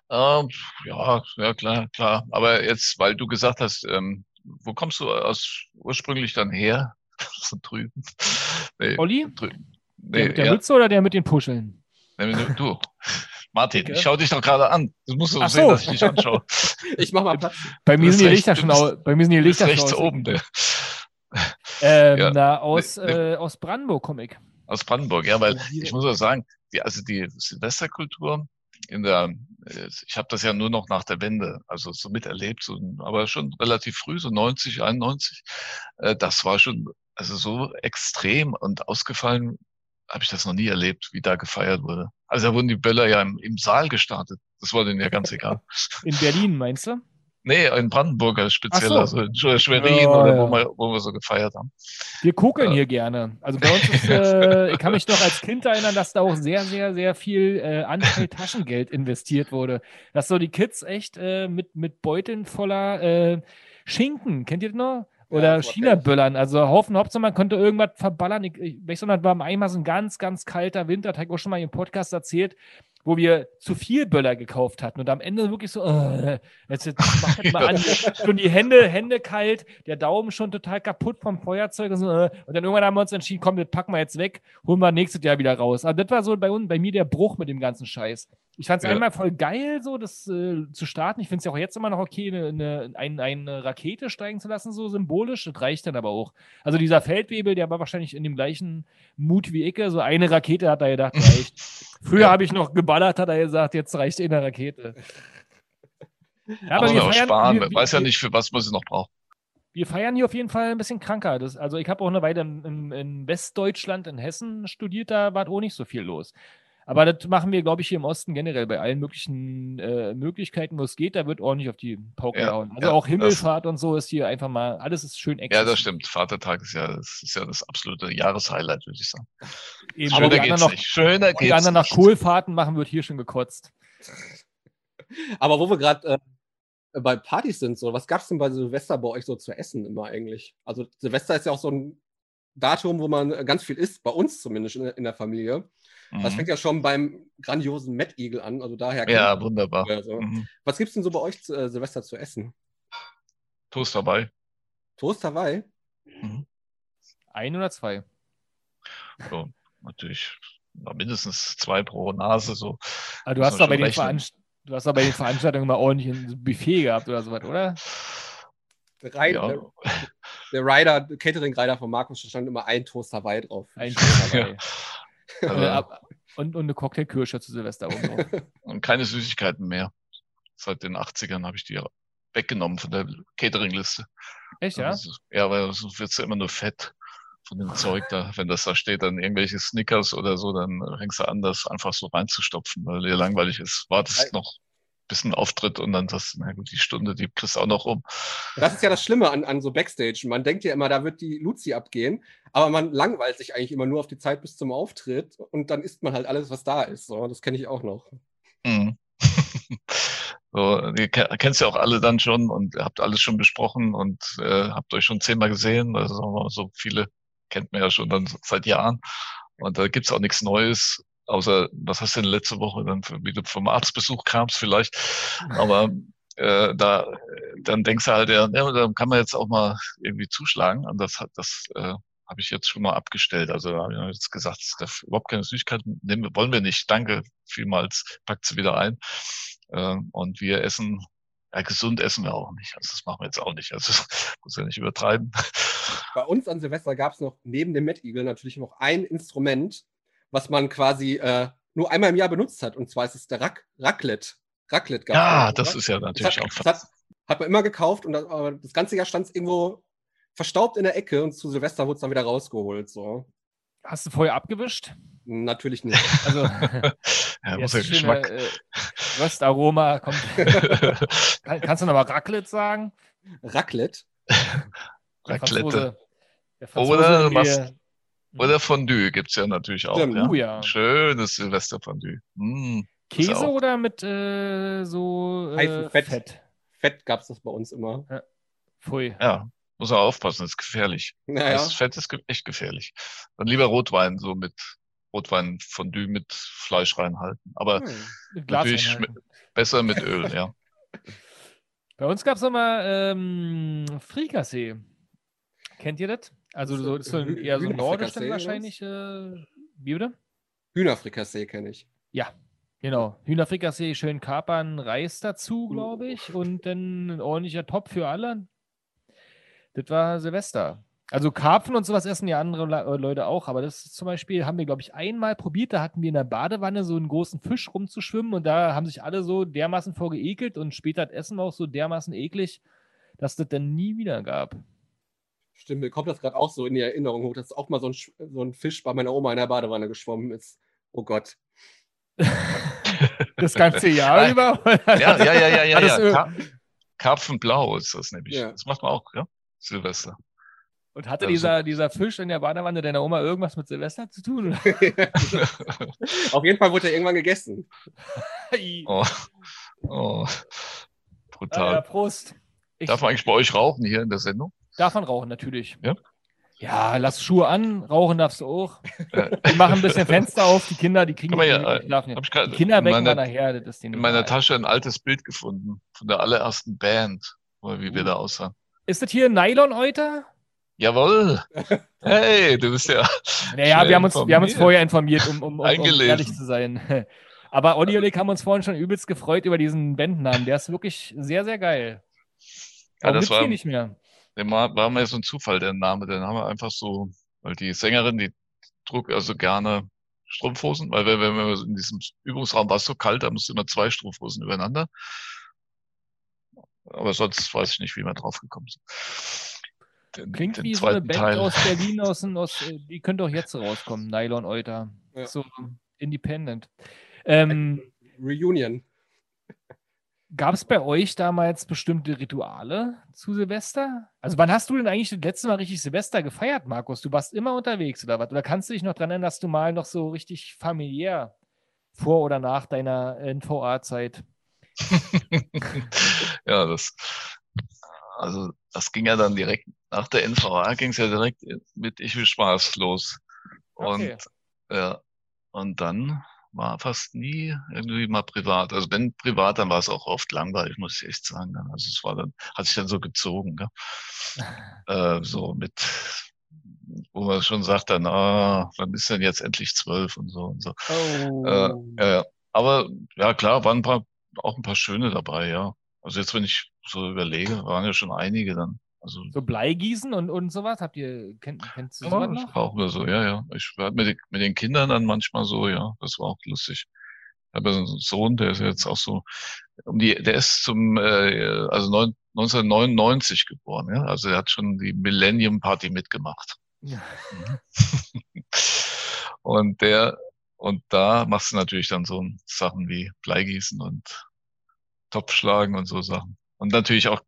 Ähm, ja, ja, klar, klar. Aber jetzt, weil du gesagt hast, ähm, wo kommst du aus ursprünglich dann her? *laughs* so drüben. Nee, Olli? drüben. Der Nee, mit der ja, Mütze oder der mit den Puscheln? du. Martin, Okay. ich schau dich doch gerade an. Du musst doch Ach sehen, so. dass ich dich anschaue. *laughs* Ich mach mal Platz. Bei mir sind die Lichter schon bist- au- bei mir sind die Lichter schon rechts aus. oben, der, *laughs* Ähm, Ja. na, aus, Nee, nee. äh, aus Brandenburg komme ich. aus Brandenburg. Ja, weil ich muss auch sagen, die, also die Silvesterkultur in der, ich habe das ja nur noch nach der Wende, also so miterlebt, so, aber schon relativ früh, so 90, 91. Äh, das war schon, also so extrem und ausgefallen habe ich das noch nie erlebt, wie da gefeiert wurde. Also da wurden die Böller ja im, im Saal gestartet. Das war denen ja ganz egal. In Berlin, meinst du? Nee, in Brandenburg speziell, Ach so. also in Sch- Schwerin Ja, oder ja. wo, wir, wo wir so gefeiert haben. Wir kokeln Ja. hier gerne. Also bei uns ist, *laughs* äh, ich kann mich noch als Kind erinnern, dass da auch sehr, sehr, sehr viel äh, Anteil Taschengeld investiert wurde. Dass so die Kids echt äh, mit, mit Beuteln voller äh, Schinken, kennt ihr das noch? Ja, Oder war China-Böllern. Also Haufen Hauptsache, man konnte irgendwas verballern. Ich, ich weiß noch, das war einmal so ein ganz, ganz kalter Winter, das habe ich auch schon mal im Podcast erzählt, wo wir zu viel Böller gekauft hatten und am Ende wirklich so, äh, jetzt, jetzt mach das mal *laughs* an, schon die Hände, Hände kalt, der Daumen schon total kaputt vom Feuerzeug und so, äh, und dann irgendwann haben wir uns entschieden, komm, das packen wir jetzt weg, holen wir nächstes Jahr wieder raus. Also das war so bei, uns, bei mir der Bruch mit dem ganzen Scheiß. Ich fand es Ja. einmal voll geil, so das äh, zu starten. Ich finde es ja auch jetzt immer noch okay, eine, eine, ein, eine Rakete steigen zu lassen, so symbolisch. Das reicht dann aber auch. Also dieser Feldwebel, der war wahrscheinlich in dem gleichen Mut wie Icke. So eine Rakete hat er gedacht, reicht. *laughs* Früher Ja. habe ich noch geballert, hat er gesagt, jetzt reicht eine Rakete. *laughs* Ja, Muss wir feiern- sparen, wir- weiß ja nicht, für was man sie noch braucht. wir feiern hier auf jeden Fall ein bisschen kranker. Das, also ich habe auch eine Weile in, in, in Westdeutschland, in Hessen studiert, da war auch nicht so viel los. Aber das machen wir, glaube ich, hier im Osten generell bei allen möglichen äh, Möglichkeiten, wo es geht. Da wird ordentlich auf die Pauke Ja, gehauen. Also ja, auch das- Himmelfahrt und so ist hier einfach mal, alles ist schön Ja, exzessiv. das stimmt. Vatertag ist ja, das ist ja das absolute Jahreshighlight, würde ich sagen. Eben, Schöner geht's anderen noch, nicht. Schöner geht's anderen nach nicht. Kohlfahrten machen, wird hier schon gekotzt. *laughs* Aber wo wir gerade äh, bei Partys sind, so, was gab es denn bei Silvester bei euch so zu essen immer eigentlich? Also Silvester ist ja auch so ein Datum, wo man äh, ganz viel isst, bei uns zumindest in, der- in der Familie. Das Mhm. fängt ja schon beim grandiosen Met Eagle an, also daher. Ja, wunderbar. Also, Mhm. Was gibt es denn so bei euch zu, äh, Silvester zu essen? Toast dabei. Toast Hawaii? Ein oder zwei. So, natürlich na, mindestens zwei pro Nase. So. Aber du Muss hast schon den. Veranst du hast doch bei den Veranstaltungen immer ordentlich ein Buffet gehabt oder sowas, oder? Der, Ri- Ja. der, der Rider, der Catering-Rider von Markus, da stand immer ein Toast Hawaii drauf. Ein Toast dabei. Also, Äh, ab- und, und eine Cocktailkirsche zu Silvester oben drauf. *laughs* und keine Süßigkeiten mehr. Seit den 80ern habe ich die ja weggenommen von der Catering-Liste. Echt, ja? Also, ja, weil sonst wird's ja immer nur fett von dem Zeug da. Wenn das da steht, dann irgendwelche Snickers oder so, dann fängst du an, das einfach so reinzustopfen, weil dir langweilig ist. Wartest noch bis ein Auftritt und dann sagst du, na gut, die Stunde, die kriegst du auch noch um. Das ist ja das Schlimme an, an so Backstage. Man denkt ja immer, da wird die Luzi abgehen, aber man langweilt sich eigentlich immer nur auf die Zeit bis zum Auftritt und dann isst man halt alles, was da ist. So, das kenne ich auch noch. Mhm. *laughs* So, ihr ke- kennst ja auch alle dann schon und habt alles schon besprochen und äh, habt euch schon zehnmal gesehen. Also so viele kennt man ja schon dann seit Jahren. Und da gibt's auch nichts Neues, außer was hast du denn letzte Woche dann, für, wie du vom Arztbesuch kamst vielleicht. Aber äh, da, dann denkst du halt, ja, ja, dann kann man jetzt auch mal irgendwie zuschlagen. Und das hat das äh, habe ich jetzt schon mal abgestellt. Also habe ich jetzt gesagt, es darf überhaupt keine Süßigkeiten nehmen, wollen wir nicht. Danke vielmals, packt sie wieder ein. Ähm, und wir essen, ja, gesund essen wir auch nicht. Also das machen wir jetzt auch nicht. Also *laughs* muss ja nicht übertreiben. Bei uns an Silvester gab es noch neben dem Met Eagle natürlich noch ein Instrument, was man quasi äh, nur einmal im Jahr benutzt hat. Und zwar ist es der Rac Raclette. Raclette gab's Ja, das oder? ist ja Das natürlich hat, auch. das hat, hat man immer gekauft und das, aber das ganze Jahr stand es irgendwo verstaubt in der Ecke und zu Silvester wurde es dann wieder rausgeholt. So. Hast du vorher abgewischt? Natürlich nicht. Also, *laughs* *laughs* Ja, Das muss ja ist schöne, Geschmack. äh, Röstaroma kommt. *laughs* Kann, kannst du nochmal Raclette sagen? Raclette. Der Raclette. Franzose- der Franzose Oder was- mir- Oder Fondue gibt's ja natürlich auch. Ja. Oh ja. Schönes Silvesterfondue. Mm. Ist Käse auch- oder mit äh, so äh, Fett. Fett? Fett gab es das bei uns immer. Pfui. Ja, muss man aufpassen, ist gefährlich. Naja. Das Fett ist ge- echt gefährlich. Dann lieber Rotwein, so mit Rotweinfondue mit Fleisch reinhalten. Aber Hm. Natürlich besser mit Öl, ja. Bei uns gab es immer ähm, Frikassee. Kennt ihr das? Also so, das ist so ein, eher so nordisch dann wahrscheinlich. Äh, wie bitte? Hühnerfrikassee kenne ich. Genau. Hühnerfrikassee, schön Kapern, Reis dazu, glaube ich. Und dann ein ordentlicher Top für alle. Das war Silvester. Also Karpfen und sowas essen ja andere äh, Leute auch, aber das zum Beispiel, haben wir, glaube ich, einmal probiert. Da hatten wir in der Badewanne so einen großen Fisch rumzuschwimmen und da haben sich alle so dermaßen vor geekelt und später das Essen auch so dermaßen eklig, dass das dann nie wieder gab. Stimmt, mir kommt das gerade auch so in die Erinnerung hoch, dass auch mal so ein, so ein Fisch bei meiner Oma in der Badewanne geschwommen ist. Oh Gott. Das ganze Jahr über? Ja, ja, ja, ja, ja. Ja. ir- Ka Karpfenblau ist das nämlich. Ja. Das macht man auch, ja? Silvester. Und hatte Also- dieser, dieser Fisch in der Badewanne deiner Oma irgendwas mit Silvester zu tun? *laughs* Auf jeden Fall wurde er irgendwann gegessen. *laughs* Oh, oh. Ah, ja, Brutal. Prost. Ich Darf man eigentlich bei euch rauchen hier in der Sendung? Darf man rauchen, natürlich. Ja? Ja, lass Schuhe an, rauchen darfst du auch. Ja. Wir machen ein bisschen Fenster auf, die Kinder, die kriegen die- die schlafen ja. Hab ich grad Die Kinder wecken wir meiner, nachher, das in meiner egal. Tasche ein altes Bild gefunden von der allerersten Band, wo- wie wir Uh. da aussahen. Ist das hier Nylon-Euter? Jawohl! *laughs* Hey, du bist ja. Naja, wir haben, uns, wir haben uns vorher informiert, um, um, um, um ehrlich zu sein. *laughs* Aber Olli und ich haben uns vorhin schon übelst gefreut über diesen Bandnamen. Der ist wirklich sehr, sehr geil. Ja, Warum das gibt's war, die nicht mehr? Der war, war mir so ein Zufall, der Name. Den haben wir einfach so, weil die Sängerin, die trug also gerne Strumpfhosen, weil wenn, wenn wir in diesem Übungsraum war es so kalt, da musste immer zwei Strumpfhosen übereinander. Aber sonst weiß ich nicht, wie wir drauf gekommen sind. Den, Klingt den wie so eine Band Teil. aus Berlin, *laughs* aus, aus, äh, die könnte auch jetzt rauskommen, Nylon Euter. Ja. So independent. Ähm, Reunion. Gab es bei euch damals bestimmte Rituale zu Silvester? Also wann hast du denn eigentlich das letzte Mal richtig Silvester gefeiert, Markus? Du warst immer unterwegs oder was? Oder kannst du dich noch dran erinnern, dass du mal noch so richtig familiär vor oder nach deiner NVA-Zeit? *laughs* Ja, das, also das ging ja dann direkt, nach der NVA ging es ja direkt mit Ich will Spaß los. Und, Okay. ja, und dann war fast nie irgendwie mal privat. Also wenn privat, dann war es auch oft langweilig, muss ich echt sagen. Dann. Also es war dann, hat sich dann so gezogen, gell? *laughs* Äh, so mit, wo man schon sagt dann, ah, wann ist denn jetzt endlich zwölf und so und so. Oh. Äh, ja. Aber ja, klar, waren ein paar, auch ein paar schöne dabei, ja. Also jetzt, wenn ich so überlege, waren ja schon einige dann. Also so Bleigießen und, und sowas? Habt ihr, kennt, kennst du ja, sowas das war auch immer so, ja, ja. Ich war mit, den- mit den Kindern dann manchmal so, ja, das war auch lustig. Ich habe ja so einen Sohn, der ist jetzt auch so, um die, der ist zum, äh, also neun, 1999 geboren, ja. Also er hat schon die Millennium Party mitgemacht. Ja. *laughs* Und der, und da machst du natürlich dann so Sachen wie Bleigießen und Topfschlagen und so Sachen. Und natürlich auch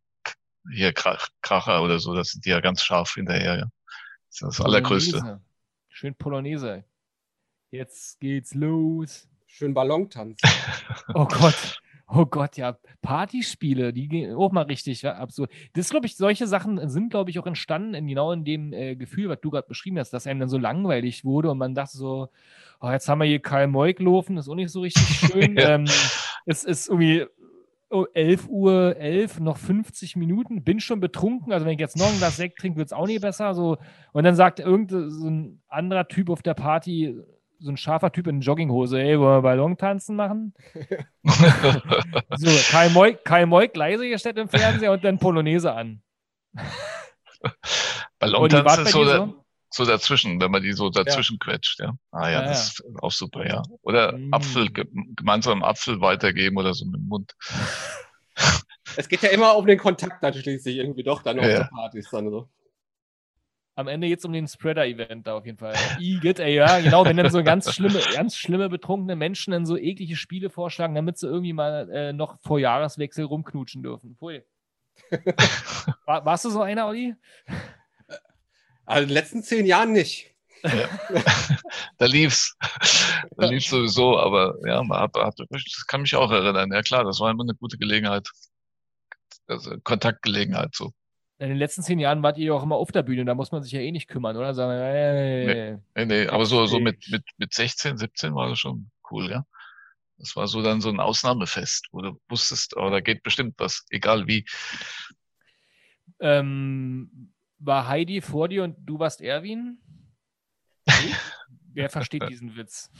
hier Krach, Kracher oder so, das sind die ja ganz scharf hinterher, ja. Das ist das Allergrößte. Polonaise. Schön Polonaise. Jetzt geht's los. Schön Ballontanz. *laughs* Oh Gott. Oh Gott, ja. Partyspiele, die gehen auch mal richtig ja, absurd. Das glaube ich, solche Sachen sind, glaube ich, auch entstanden in genau in dem äh, Gefühl, was du gerade beschrieben hast, dass einem dann so langweilig wurde und man dachte so, oh, jetzt haben wir hier Karl Moik laufen, ist auch nicht so richtig *laughs* schön. Ja. ähm, es ist irgendwie oh, 11 Uhr 11, noch 50 Minuten, bin schon betrunken, also wenn ich jetzt noch ein Glas Sekt trinke, wird es auch nicht besser. So. Und dann sagt irgendein so ein anderer Typ auf der Party, so ein scharfer Typ in Jogginghose, ey, wollen wir Ballontanzen machen? *laughs* So, Kai Moik, Kai Moik leise gestellt im Fernseher und dann Polonaise an. Und die Ballontanz wart bei ist so, da, so dazwischen, wenn man die so dazwischen quetscht, ja. Ah ja, Ja, das ist auch super, ja. Oder Mm. Apfel, ge- gemeinsam Apfel weitergeben oder so mit dem Mund. Es geht ja immer um den Kontakt dann schließlich irgendwie doch dann auf Ja. so Partys dann so. Am Ende geht es um den Spreader-Event da auf jeden Fall. *laughs* Igitt, ey, ja, genau, wenn dann so ganz schlimme, ganz schlimme, betrunkene Menschen dann so eklige Spiele vorschlagen, damit sie irgendwie mal äh, noch vor Jahreswechsel rumknutschen dürfen. Pfui. *laughs* War, warst du so einer, Olli? Also in den letzten zehn Jahren nicht. *laughs* da lief's. Da lief's sowieso, aber ja, man hat, hat, das kann mich auch erinnern. Ja klar, das war immer eine gute Gelegenheit. Also Kontaktgelegenheit so. In den letzten zehn Jahren wart ihr ja auch immer auf der Bühne, da muss man sich ja eh nicht kümmern, oder? Sagen, nee, nee, nee, aber so, so mit, mit, mit 16, 17 war das schon cool, ja. Das war so dann so ein Ausnahmefest, wo du wusstest, oh, da geht bestimmt was, egal wie. Ähm, war Heidi vor dir und du warst Erwin? *laughs* Wer versteht diesen Witz?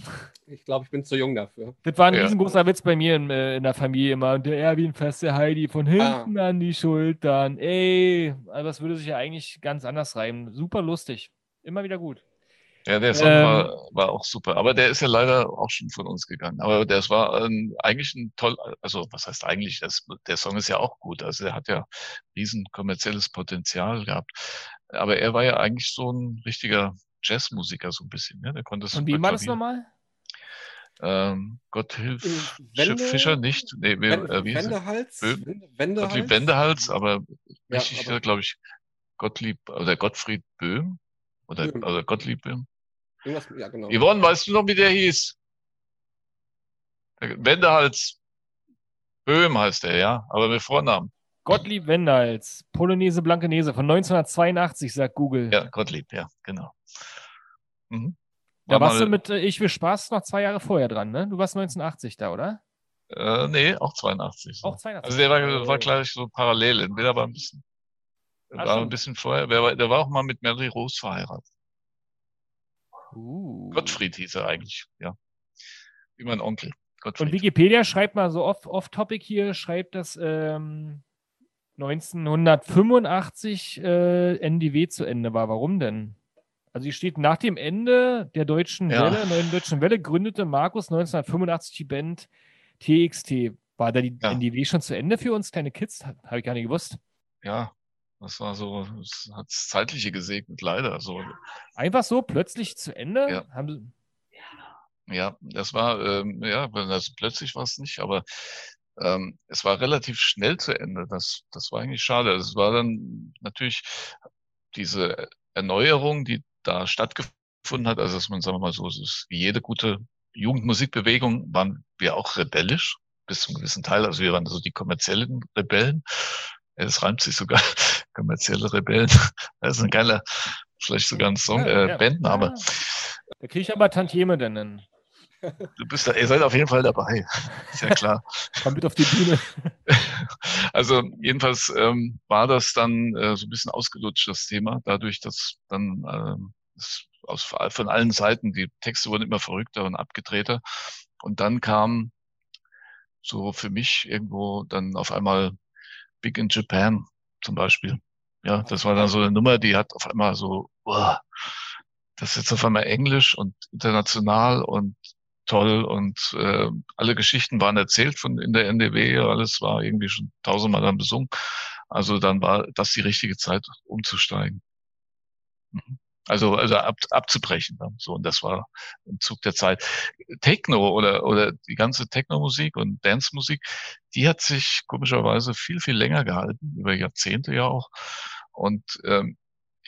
Ich glaube, ich bin zu jung dafür. Das war ein ja. riesengroßer Witz bei mir in, äh, in der Familie immer. Und der Erwin fasst der Heidi von hinten ah. an die Schultern. Ey, also das würde sich ja eigentlich ganz anders reimen. Super lustig. Immer wieder gut. Ja, der Song ähm, war, war auch super. Aber der ist ja leider auch schon von uns gegangen. Aber das war ähm, eigentlich ein toll, also was heißt eigentlich, das, der Song ist ja auch gut. Also der hat ja riesen kommerzielles Potenzial gehabt. Aber er war ja eigentlich so ein richtiger Jazzmusiker so ein bisschen. Ne? Der konnte Und wie war das nochmal? Ähm, Gott hilf äh, Wende, Fischer nicht. Nee, wie, Wende, äh, wie Wendehals? Wendehals? Gottlieb Wendehals, aber ja, richtig, glaube ich, Gottlieb oder Gottfried Böhm oder, Böhm. oder Gottlieb Böhm. Ja, genau. Yvonne, weißt du noch, wie der hieß? Wendehals Böhm heißt er, ja, aber mit Vornamen. Gottlieb Wendehals, Polonaise Blankenese von 1982, sagt Google. Ja, Gottlieb, ja, genau. Mhm. Da warst du mit äh, Ich will Spaß noch zwei Jahre vorher dran, ne? Du warst 1980 da, oder? Äh, nee, auch 82. Auch 82. Also der war, war gleich so parallel. Entweder war ein bisschen, war ein bisschen vorher. Der war, der war auch mal mit Mary Rose verheiratet. Uh. Gottfried hieß er eigentlich, ja. Wie mein Onkel. Gottfried. Und Wikipedia schreibt mal so off-topic off hier, schreibt, dass ähm, 1985 äh, NDW zu Ende war. Warum denn? Also hier steht, nach dem Ende der deutschen ja. Welle, neuen deutschen Welle, gründete Markus 1985 die Band TXT. War da die ja. NDW schon zu Ende für uns kleine Kids? Habe ich gar nicht gewusst. Ja, das war so, das hat das Zeitliche gesegnet, leider. So. Einfach so, plötzlich zu Ende? Ja, Haben ja das war, ähm, ja, das, plötzlich war es nicht, aber ähm, es war relativ schnell zu Ende. Das, das war eigentlich schade. Es war dann natürlich diese Erneuerung, die da stattgefunden hat. Also dass man, sagen wir mal so, ist wie jede gute Jugendmusikbewegung waren wir auch rebellisch bis zum gewissen Teil. Also wir waren so die kommerziellen Rebellen. Es reimt sich sogar, *laughs* kommerzielle Rebellen. *laughs* Das ist ein geiler, vielleicht sogar ein Song, ja, äh, ja. Bandname. Da kriege ich aber Tantieme denn nennen. Du bist da, ihr seid auf jeden Fall dabei. Ist ja klar. *laughs* Komm mit auf die Bühne. Also jedenfalls ähm, war das dann äh, so ein bisschen ausgelutscht, das Thema, dadurch, dass dann ähm, es aus, von allen Seiten, die Texte wurden immer verrückter und abgedrehter. Und dann kam so für mich irgendwo dann auf einmal Big in Japan zum Beispiel. Ja, das war dann so eine Nummer, die hat auf einmal so, boah, das ist jetzt auf einmal Englisch und international und toll und äh, alle Geschichten waren erzählt von in der NDW, alles war irgendwie schon tausendmal dann besungen. Also dann war das die richtige Zeit, umzusteigen. Mhm. Also, also ab, abzubrechen. Dann. So, und das war im Zug der Zeit. Techno oder, oder die ganze Techno-Musik und Dance-Musik, die hat sich komischerweise viel, viel länger gehalten, über Jahrzehnte ja auch. Und ähm,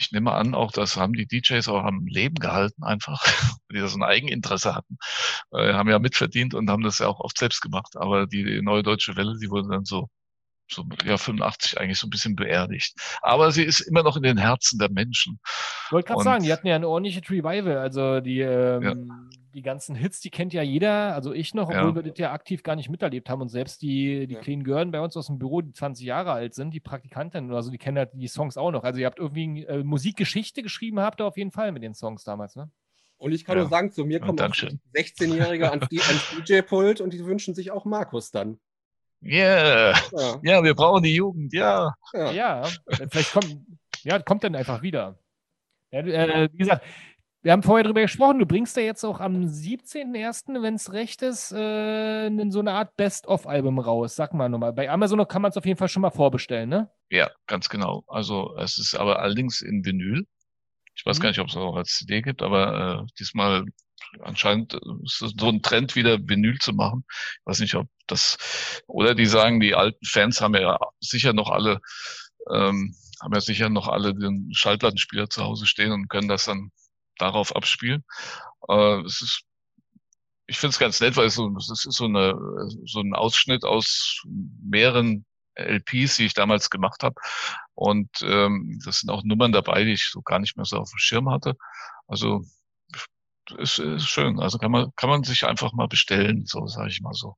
ich nehme an, auch das haben die DJs auch am Leben gehalten einfach, *laughs* die da so ein Eigeninteresse hatten. Äh, haben ja mitverdient und haben das ja auch oft selbst gemacht. Aber die, die neue deutsche Welle, die wurde dann so, so ja 85 eigentlich so ein bisschen beerdigt. Aber sie ist immer noch in den Herzen der Menschen. Ich wollte gerade sagen, die hatten ja ein ordentliches Revival. Also die ähm, ja die ganzen Hits, die kennt ja jeder, also ich noch, obwohl ja. wir das ja aktiv gar nicht miterlebt haben. Und selbst die, die ja. kleinen Gören bei uns aus dem Büro, die 20 Jahre alt sind, die Praktikanten oder so, die kennen ja die Songs auch noch. Also ihr habt irgendwie äh, Musikgeschichte geschrieben, habt ihr auf jeden Fall mit den Songs damals, ne? Und ich kann ja. nur sagen, zu mir kommen 16-Jährige ans, ans DJ-Pult und die wünschen sich auch Markus dann. Yeah. Ja. ja, wir brauchen die Jugend, ja. Ja, ja vielleicht kommt, ja, kommt dann einfach wieder. Ja, äh, wie gesagt, wir haben vorher darüber gesprochen, du bringst ja jetzt auch am 17.01., wenn es recht ist, äh, so eine Art Best-of-Album raus. Sag mal nochmal. Bei Amazon kann man es auf jeden Fall schon mal vorbestellen, ne? Ja, ganz genau. Also es ist aber allerdings in Vinyl. Ich weiß Mhm. gar nicht, ob es auch als CD gibt, aber äh, diesmal anscheinend äh, ist so ein Trend, wieder Vinyl zu machen. Ich weiß nicht, ob das oder die sagen, die alten Fans haben ja sicher noch alle, ähm, haben ja sicher noch alle den Schallplattenspieler zu Hause stehen und können das dann darauf abspielen. Äh, es ist ich finde es ganz nett, weil es so, es ist so, eine, so ein Ausschnitt aus mehreren LPs, die ich damals gemacht habe. Und ähm, das sind auch Nummern dabei, die ich so gar nicht mehr so auf dem Schirm hatte. Also ist, ist schön. Also kann man, kann man sich einfach mal bestellen, so sage ich mal so.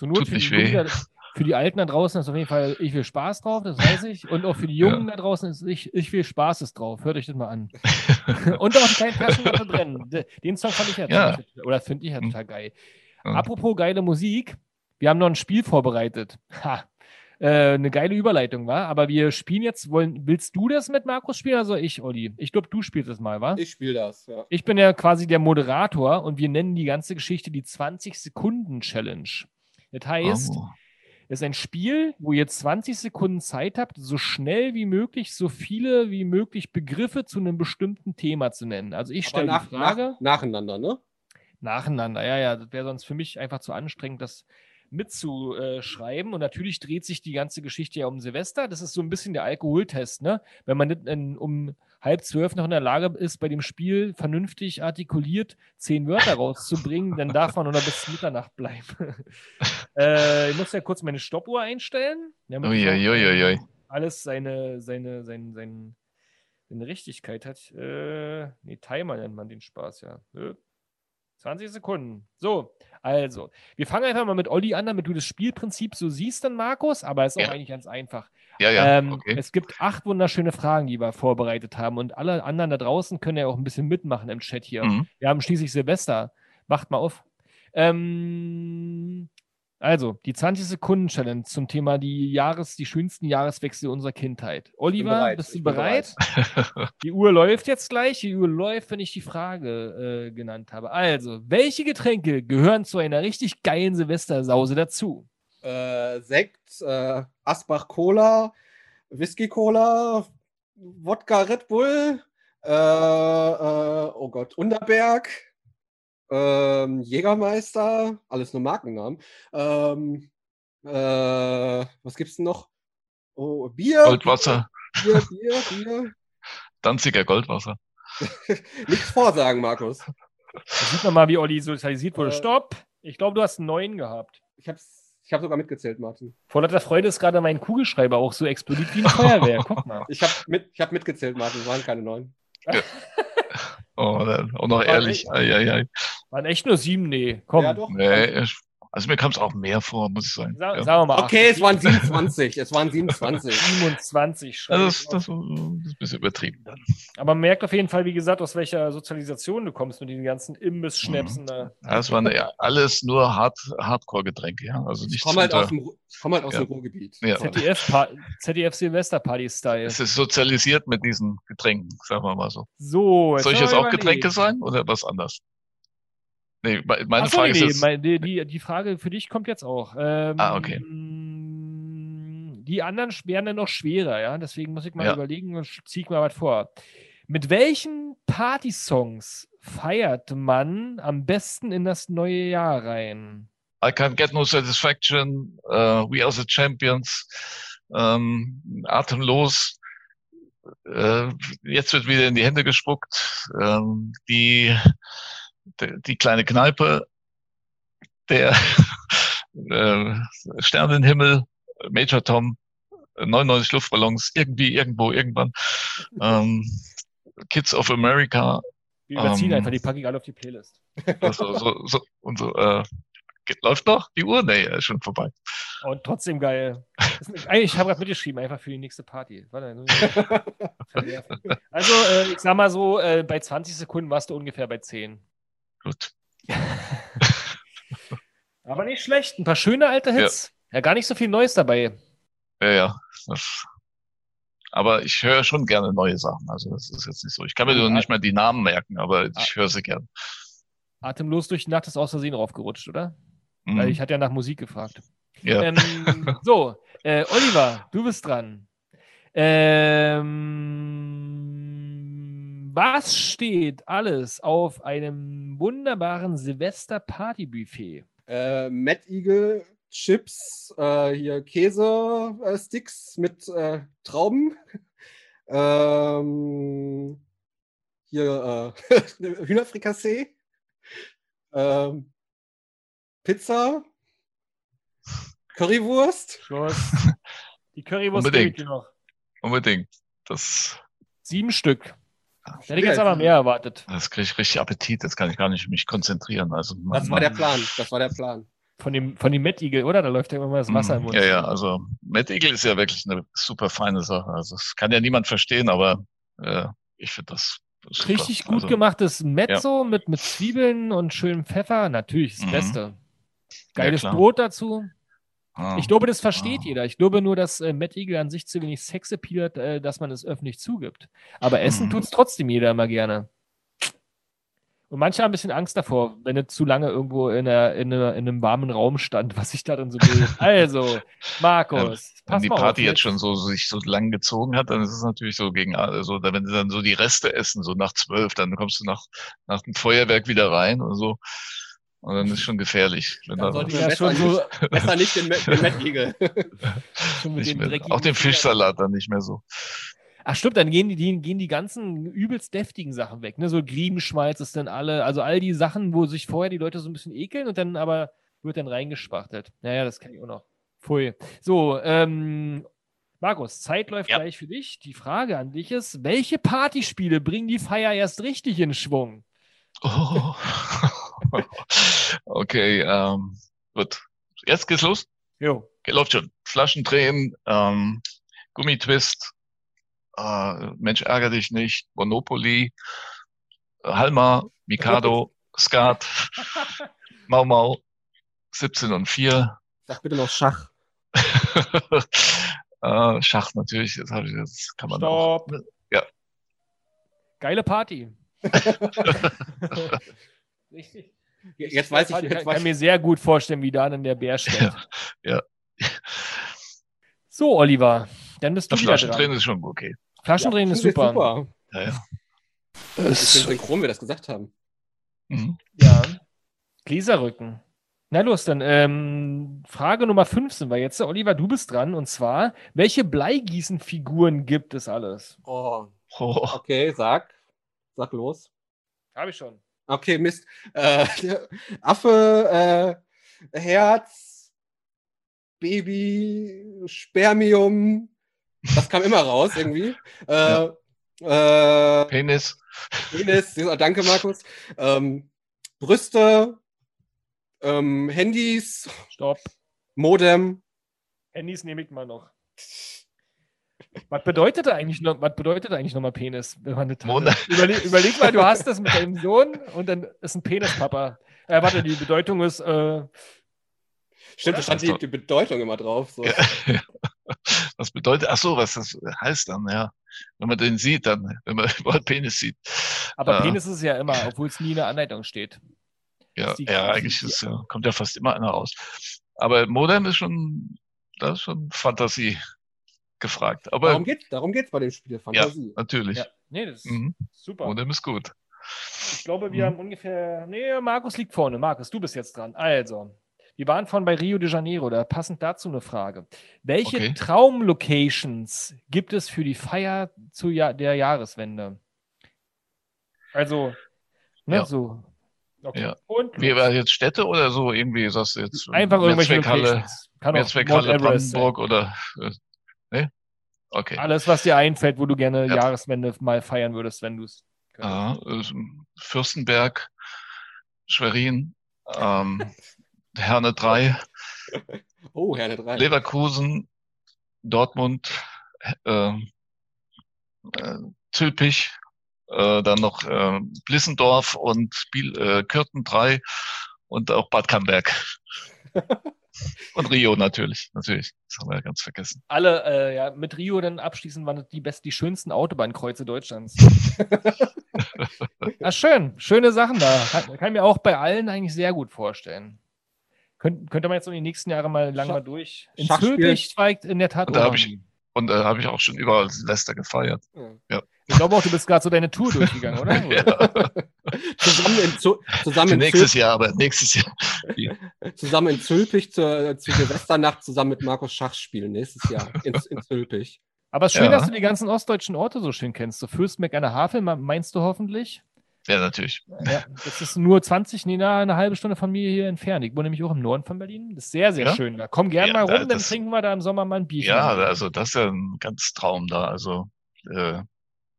Not Tut für nicht die, weh. Jungen für die Alten da draußen ist auf jeden Fall ich will Spaß drauf, das weiß ich. Und auch für die Ja. Jungen da draußen ist ich, ich will Spaß ist drauf. Hört euch das mal an. *laughs* Und auch kleinen Taschenlampe brennen. De- Den Song fand ich ja, Ja. total- oder finde ich ja Hm. total geil. Ja. Apropos geile Musik, wir haben noch ein Spiel vorbereitet. Ha. Äh, eine geile Überleitung war, aber wir spielen jetzt, wollen, willst du das mit Markus spielen oder soll ich, Olli? Ich glaube, du spielst das mal, wa? Ich spiele das, ja. Ich bin ja quasi der Moderator und wir nennen die ganze Geschichte die 20-Sekunden-Challenge. Das heißt, Oh. es ist ein Spiel, wo ihr 20 Sekunden Zeit habt, so schnell wie möglich, so viele wie möglich Begriffe zu einem bestimmten Thema zu nennen. Also ich stelle nach, die Frage nach, nacheinander, ne? nacheinander. Ja, ja, das wäre sonst für mich einfach zu anstrengend, das mitzuschreiben. Und natürlich dreht sich die ganze Geschichte ja um Silvester. Das ist so ein bisschen der Alkoholtest, ne? Wenn man nicht in, um halb zwölf noch in der Lage ist, bei dem Spiel vernünftig artikuliert zehn Wörter rauszubringen, dann darf man nur noch bis Mitternacht bleiben. *laughs* äh, ich muss ja kurz meine Stoppuhr einstellen. Uiuiuiui. alles seine, seine, sein, sein, seine Richtigkeit hat. Äh, nee, Timer nennt man den Spaß, ja. Nö. 20 Sekunden. So, also, wir fangen einfach mal mit Olli an, damit du das Spielprinzip so siehst, dann Markus, aber es ist auch Ja. eigentlich ganz einfach. Ja, ja, ähm, okay. Es gibt acht wunderschöne Fragen, die wir vorbereitet haben und alle anderen da draußen können ja auch ein bisschen mitmachen im Chat hier. Mhm. Wir haben schließlich Silvester. Macht mal auf. Ähm, also, die 20-Sekunden-Challenge zum Thema die, Jahres-, die schönsten Jahreswechsel unserer Kindheit. Oliver, bereit, bist du bin bereit? *laughs* Die Uhr läuft jetzt gleich. Die Uhr läuft, wenn ich die Frage äh, genannt habe. Also, welche Getränke gehören zu einer richtig geilen Silvestersause dazu? Äh, Sekt, äh, Asbach Cola, Whisky Cola, Wodka Red Bull, äh, äh, oh Gott, Unterberg, ähm, Jägermeister, alles nur Markennamen. Ähm, äh, was gibt's denn noch? Oh, Bier. Goldwasser, Bier, Bier, Bier. *laughs* Danziger Goldwasser. *laughs* Nichts vorsagen, Markus. Da sieht man mal, wie Olli sozialisiert wurde. Äh. Stopp! Ich glaube, du hast einen neuen gehabt. Ich hab's, ich hab sogar mitgezählt, Martin. Vor lauter Freude ist gerade mein Kugelschreiber auch so explodiert wie eine Feuerwehr. *laughs* Guck mal. Ich habe mit, ich hab mitgezählt, Martin. Es waren keine neun. Oh, auch noch ehrlich. Ei, ei, ei. Waren echt nur sieben? Nee, komm. Ja, doch. Nee, ich- also mir kam es auch mehr vor, muss ich sagen. Sa Ja. Sagen wir mal. Okay, acht. es waren 27. Es waren 27. 27 schreibe Also das, das, das ist ein bisschen übertrieben dann. Aber man merkt auf jeden Fall, wie gesagt, aus welcher Sozialisation du kommst mit den ganzen Imbiss-Schnäpsen da. Ja, Das waren ja alles nur Hard Hardcore-Getränke, ja. Also Ich nichts komme halt, komm halt aus Ja. dem Ruhrgebiet. Ja. ZDF, ZDF Silvesterparty-Style. Es ist sozialisiert mit diesen Getränken, sagen wir mal so. So, Soll ich jetzt auch. Getränke sein oder was anders? Nee, me- meine Ach Frage nee, ist nee, jetzt. die, die, Frage für dich kommt jetzt auch. Ähm, Ah, okay. Die anderen werden dann noch schwerer, ja. Deswegen muss ich mal Ja. überlegen und ziehe mal was vor. Mit welchen Partysongs feiert man am besten in das neue Jahr rein? I can't get no satisfaction, uh, we are the champions, ähm, atemlos. Äh, jetzt wird wieder in die Hände gespuckt. Ähm, die, die, die kleine Kneipe, der *laughs* äh, Sternenhimmel, Major Tom, 99 Luftballons, irgendwie, irgendwo, irgendwann. Ähm, Kids of America, Wir überziehen Ähm. einfach, die packe ich alle auf die Playlist. *laughs* also, so, so, und so, äh, läuft noch die Uhr? Nee, ist schon vorbei. Und trotzdem geil. Eine- ich habe gerade mitgeschrieben, einfach für die nächste Party. Warte, *laughs* also, äh, ich sag mal so, äh, bei 20 Sekunden warst du ungefähr bei 10. Gut. *laughs* Aber nicht schlecht. Ein paar schöne alte Hits. Ja, gar nicht so viel Neues dabei. Ja, ja. Das, aber ich höre schon gerne neue Sachen. Also das ist jetzt nicht so. Ich kann mir Ja. nur nicht mehr die Namen merken, aber Ah. ich höre sie gern. Atemlos durch die Nacht ist aus Versehen raufgerutscht, oder? Mhm. Weil ich hatte ja nach Musik gefragt. ja. Ähm, so, äh, Oliver, du bist dran. Ähm, Was steht alles auf einem wunderbaren Silvester-Party-Buffet? Äh, Mad Eagle, Chips, äh, hier Käse-Sticks mit äh, Trauben. *laughs* Ähm, hier äh, *laughs* Hühnerfrikassee. Ähm, Pizza. Currywurst. Schluss. Die Currywurst Unbedingt. noch. Unbedingt. Das, Sieben Stück. Da hätte ich jetzt aber mehr erwartet. das kriege ich richtig Appetit. Jetzt kann ich gar nicht mich konzentrieren. Also, Das war der Plan. Das war der Plan. Von dem, von dem Mad Eagle, oder? Da läuft ja immer das Wasser im Mm, Mund. Ja, ja, also Mad Eagle ist ja wirklich eine super feine Sache. Also das kann ja niemand verstehen, aber äh, ich finde das super. Richtig gut also, gemachtes Mezzo mit, mit Zwiebeln und schönem Pfeffer. Natürlich das Mhm. Beste. Geiles klar. Brot dazu. Ah, Ich glaube, das versteht Ah. jeder. Ich glaube nur, dass äh, Mad Eagle an sich zu wenig Sexappeal hat, äh, dass man es öffentlich zugibt. Aber essen Mhm. tut es trotzdem jeder immer gerne. Und manche haben ein bisschen Angst davor, wenn es zu lange irgendwo in, einer, in, einer, in einem warmen Raum stand, *laughs* was ich da dann so will. Also, Markus, wenn pass die Party auf, jetzt schon so sich so lang gezogen hat, dann ist es natürlich so gegen, also wenn sie dann so die Reste essen, so nach zwölf, dann kommst du nach, nach dem Feuerwerk wieder rein und so. Und dann ist schon gefährlich. Wenn Dann da sollte man besser, schon so, nicht, *laughs* besser nicht den, den *laughs* dreckigen auch den. Fischsalat dann nicht mehr so. Ach stimmt, dann gehen die, die, gehen die ganzen übelst deftigen Sachen weg. Ne? So Griebenschmalz ist dann alle, also all die Sachen, wo sich vorher die Leute so ein bisschen ekeln und dann aber wird dann reingespachtelt. Naja, das kann ich auch noch. Pfui. So, ähm, Markus, Zeit läuft Ja. gleich für dich. Die Frage an dich ist, welche Partyspiele bringen die Feier erst richtig in Schwung? Oh. *laughs* *laughs* okay, ähm, gut. Jetzt geht's los. Jo. Okay, läuft schon. Flaschendrehen, ähm, Gummitwist, äh, Mensch ärger dich nicht, Monopoly, Halma, Mikado, *laughs* Skat, Mau Mau, 17 und 4, Sag bitte noch Schach. *laughs* äh, Schach natürlich, das, ich, das kann man auch. Stopp. Ja. Geile Party. Richtig. Jetzt weiß ich, jetzt kann, weiß kann mir sehr gut vorstellen, wie da dann der Bär steht. Ja. So, Oliver, dann bist du Das wieder Flaschendrehen dran. ist schon okay. Flaschendrehen ist super. Ja, ja. Ich bin synchron, wie wir das gesagt haben. Mhm. Ja. Gläserrücken. Na los, dann ähm, Frage Nummer 5 sind wir jetzt. Oliver, du bist dran. Und zwar, welche Bleigießenfiguren gibt es alles? Oh, Oh, okay, sag. Sag los. Habe ich schon. Okay, Mist. Äh, *laughs* Affe, äh, Herz, Baby, Spermium. Das kam immer raus irgendwie. *laughs* Äh, äh, Penis. Penis, ja, danke, Markus. Ähm, Brüste, ähm, Handys, Stopp. Modem. Handys nehme ich mal noch. Was bedeutet eigentlich noch, was bedeutet eigentlich nochmal Penis? *laughs* Überleg, überleg mal, du hast das mit deinem Sohn und dann ist ein Penis, Papa. Äh, warte, die Bedeutung ist, äh, Stimmt, da stand die, die Bedeutung immer drauf. So. Ja. *laughs* Was bedeutet, ach so, was das heißt dann, ja. Wenn man den sieht, dann, wenn man *laughs* überall Penis sieht. aber Ja. Penis ist es ja immer, obwohl es nie in der Anleitung steht. Ja, ja eigentlich ist, ja, kommt ja fast immer einer raus. Aber Modem ist schon, das ist schon Fantasie gefragt. Aber Darum geht darum geht's bei dem Spiel, Fantasie. natürlich, Ja, nee, das ist Mhm. super. Modem ist gut. Ich glaube, wir Mhm. haben ungefähr. Nee, Markus liegt vorne. Markus, du bist jetzt dran. Also, wir waren von bei Rio de Janeiro. Da passend dazu eine Frage. Welche Okay. Traumlocations gibt es für die Feier zu ja der Jahreswende? Also, ne, Ja. so. Okay. Ja. Und Wie war jetzt Städte oder so irgendwie, sagst du jetzt? einfach irgendwelche Locations. Kann Mehrzweckhalle. Brandenburg oder, äh, ne? Okay. Alles, was dir einfällt, wo du gerne Ja. Jahreswende mal feiern würdest, wenn du es Ja, äh, Fürstenberg, Schwerin, ähm, *laughs* Herne 3, Oh, Herne 3. Leverkusen, Dortmund, äh, äh, Zülpich, äh, dann noch äh, Blissendorf und Biel, äh, Kürten 3 und auch Bad Camberg. *laughs* und Rio natürlich, natürlich. Das haben wir ja ganz vergessen. Alle, äh, ja, mit Rio dann abschließen, waren das die besten, die schönsten Autobahnkreuze Deutschlands. *laughs* ah, schön, schöne Sachen da. Kann, kann ich mir auch bei allen eigentlich sehr gut vorstellen. Könnt, könnte man jetzt so die nächsten Jahre mal lang Schach- mal durch. In Zülpich zweigt in der Tat Und da auch hab noch ich-. Und da habe ich auch schon überall Silvester gefeiert. Ja. Ja. Ich glaube auch, du bist gerade so deine Tour durchgegangen, oder? *laughs* *laughs* Zusammen in, Zu zusammen in, nächstes Jahr, aber nächstes Jahr. zusammen in Zülpich zur, zur Silvesternacht zusammen mit Markus Schach spielen. Nächstes Jahr in, in Zülpich. Aber es ist schön, Ja. dass du die ganzen ostdeutschen Orte so schön kennst. So Fürstenberg an der Havel, me- meinst du hoffentlich? Ja, natürlich. Ja, das ist nur 20, nee, na, eine halbe Stunde von mir hier entfernt. Ich wohne nämlich auch im Norden von Berlin. Das ist sehr, sehr Ja? schön da. Komm gerne Ja, mal da- rum, dann das- trinken wir da im Sommer mal ein Bier. Ja, also das ist ja ein ganz Traum da. Also, äh,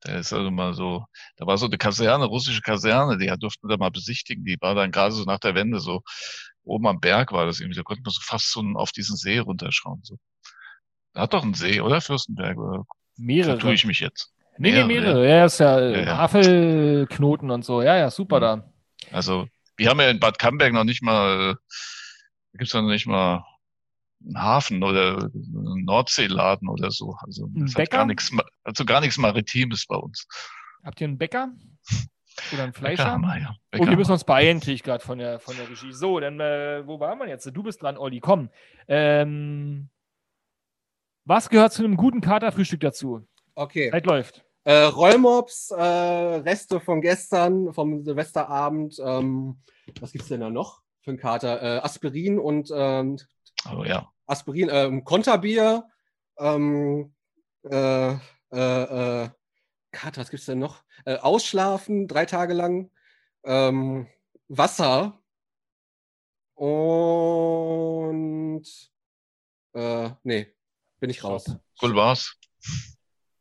da ist also mal so, da war so eine Kaserne, russische Kaserne, die durften wir da mal besichtigen. Die war dann gerade so nach der Wende so oben am Berg war das irgendwie. Da konnte man so fast so auf diesen See runterschauen. So. Da hat doch einen See, oder? Fürstenberg, oder Mehrere. tue ich mich jetzt? Nee, nee, mehrere, mehrere. Ja, ist ja, Ja, ja. Havelknoten und so. Ja, ja, super Mhm. da. Also, wir haben ja in Bad Camberg noch nicht mal, äh, da gibt's noch nicht mal einen Hafen oder einen Nordseeladen oder so. Also, Ein das hat gar Bäcker? nichts, also gar nichts Maritimes bei uns. Habt ihr einen Bäcker? Oder einen Bäcker Fleischer? haben wir, ja. Oh, Bäcker wir haben müssen uns beeilen, kriege ich gerade von der, von der Regie. So, dann, äh, wo waren wir jetzt? Du bist dran, Olli, komm. Ähm, was gehört zu einem guten Katerfrühstück dazu? Okay. Zeit läuft. Äh, Rollmops, äh, Reste von gestern, vom Silvesterabend. Ähm, was gibt's denn da noch für einen Kater? Äh, Aspirin und ähm. Oh, ja. Aspirin, ähm, Konterbier, ähm, äh, äh, äh, Kater, was gibt's denn noch? Äh, Ausschlafen, drei Tage lang, ähm, Wasser und äh, nee, bin ich raus. Cool war's.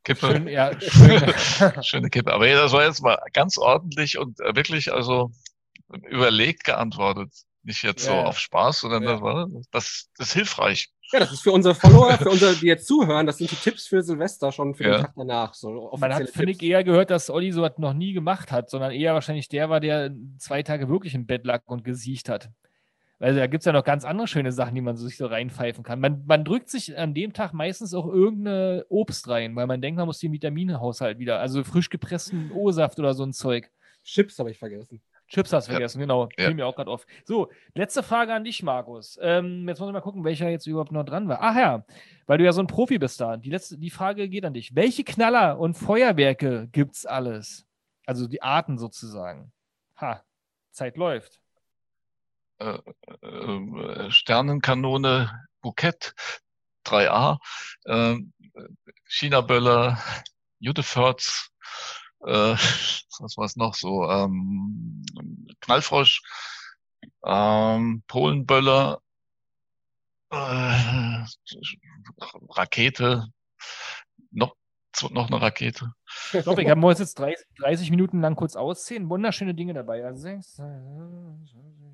Kippe. Schön, ja, schön. *laughs* Schöne Kippe. Aber das war jetzt mal ganz ordentlich und äh, wirklich also überlegt geantwortet. Nicht jetzt so Ja, ja. auf Spaß, sondern Ja. das war das, das ist hilfreich. Ja, das ist für unsere Follower, für unsere, die jetzt zuhören, das sind die Tipps für Silvester schon für Ja. den Tag danach. So Man hat, finde ich, eher gehört, dass Olli so was noch nie gemacht hat, sondern eher wahrscheinlich der war, der zwei Tage wirklich im Bett lag und gesiecht hat. Also da gibt es ja noch ganz andere schöne Sachen, die man so sich so reinpfeifen kann. Man, man drückt sich an dem Tag meistens auch irgendeine Obst rein, weil man denkt, man muss den Vitaminhaushalt wieder, also frisch gepressten O-Saft oder so ein Zeug. Chips habe ich vergessen. Chips hast du Ja. vergessen, genau. Ja. Fiel mir auch gerade auf. So, letzte Frage an dich, Markus. Ähm, jetzt muss ich mal gucken, welcher jetzt überhaupt noch dran war. Ach ja, weil du ja so ein Profi bist da. Die, letzte, die Frage geht an dich. Welche Knaller und Feuerwerke gibt's alles? Also die Arten sozusagen. Ha, Zeit läuft. Äh, äh, Sternenkanone, Bukett, 3A, äh, China-Böller, Judeförz, äh, was war's noch so, ähm, Knallfrosch, ähm, Polenböller, äh, Rakete, noch, noch eine Rakete. Ich glaube, ich habe uns jetzt 30, 30 Minuten lang kurz auszählen. Wunderschöne Dinge dabei. Also, sechs,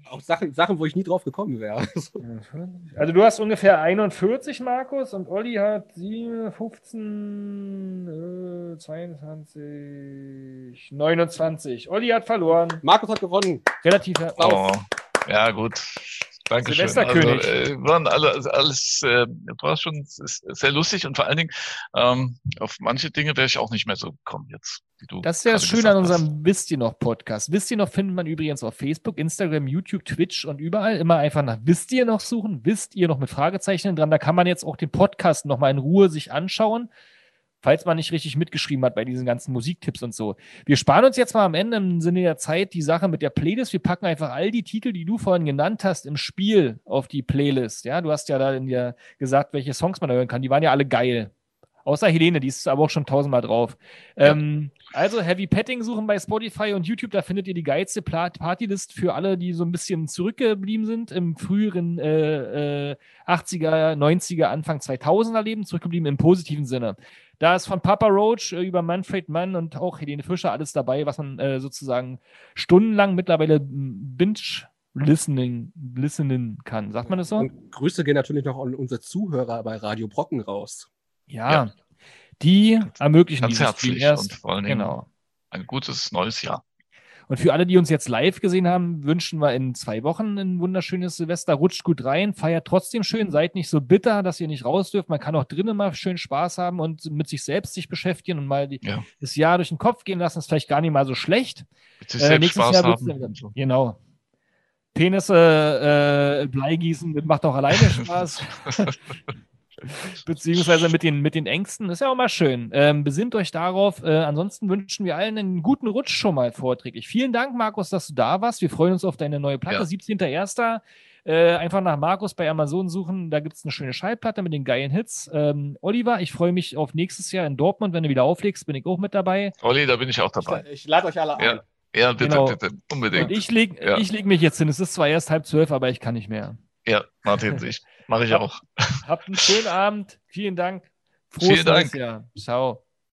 Auch Sachen, Sachen, wo ich nie drauf gekommen wäre. *laughs* Also du hast ungefähr 41, Markus, und Olli hat 7, 15, äh, 22, 29. Olli hat verloren. Markus hat gewonnen. Relativ. Oh, ja, gut. Dankeschön. Silvesterkönig. Also, äh, waren alle, also alles, äh, war schon sehr lustig und vor allen Dingen ähm, auf manche Dinge wäre ich auch nicht mehr so gekommen jetzt. Wie du Das ist ja das Schöne an unserem Wisst ihr noch Podcast. Wisst ihr noch findet man übrigens auf Facebook, Instagram, YouTube, Twitch und überall. Immer einfach nach Wisst ihr noch suchen. Wisst ihr noch mit Fragezeichen dran. Da kann man jetzt auch den Podcast nochmal in Ruhe sich anschauen, falls man nicht richtig mitgeschrieben hat bei diesen ganzen Musiktipps und so. Wir sparen uns jetzt mal am Ende im Sinne der Zeit die Sache mit der Playlist. Wir packen einfach all die Titel, die du vorhin genannt hast, im Spiel auf die Playlist. Ja, du hast ja da in dir gesagt, welche Songs man hören kann. Die waren ja alle geil. Außer Helene, die ist aber auch schon tausendmal drauf. Ja. Ähm, also Heavy Petting suchen bei Spotify und YouTube, da findet ihr die geilste Partylist für alle, die so ein bisschen zurückgeblieben sind im früheren äh, äh, 80er, 90er, Anfang 2000er Leben, zurückgeblieben im positiven Sinne. Da ist von Papa Roach äh, über Manfred Mann und auch Helene Fischer alles dabei, was man äh, sozusagen stundenlang mittlerweile binge-listening listenen kann. Sagt man das so? Und Grüße gehen natürlich noch an unsere Zuhörer bei Radio Brocken raus. Ja. Ja. Die ermöglichen Ganz dieses herzlich erst. und vor allen Dingen Genau. ein gutes neues Jahr. Und für alle, die uns jetzt live gesehen haben, wünschen wir in zwei Wochen ein wunderschönes Silvester. Rutscht gut rein, feiert trotzdem schön, seid nicht so bitter, dass ihr nicht raus dürft. Man kann auch drinnen mal schön Spaß haben und mit sich selbst sich beschäftigen und mal die, Ja. das Jahr durch den Kopf gehen lassen. Ist vielleicht gar nicht mal so schlecht. Mit sich Äh, nächstes Spaß Jahr haben. dann. Genau. Penisse äh, Bleigießen, das macht auch alleine *laughs* Spaß. *laughs* Beziehungsweise mit den, mit den Ängsten. Ist ja auch mal schön. Ähm, besinnt euch darauf. Äh, ansonsten wünschen wir allen einen guten Rutsch schon mal vorträglich. Vielen Dank, Markus, dass du da warst. Wir freuen uns auf deine neue Platte, Ja. 17.01. Äh, einfach nach Markus bei Amazon suchen. Da gibt es eine schöne Schallplatte mit den geilen Hits. Ähm, Oliver, ich freue mich auf nächstes Jahr in Dortmund. Wenn du wieder auflegst, bin ich auch mit dabei. Olli, da bin ich auch dabei. Ich, ich lade euch alle Ja. ein. Ja, bitte, Genau. bitte, unbedingt. Und ich leg, Ja. ich leg mich jetzt hin. Es ist zwar erst halb zwölf, aber ich kann nicht mehr. Ja, Martin, *laughs* ich mache ich auch. Habt einen schönen Abend. Vielen Dank. Frohes Vielen Dank. Jahr. Ciao.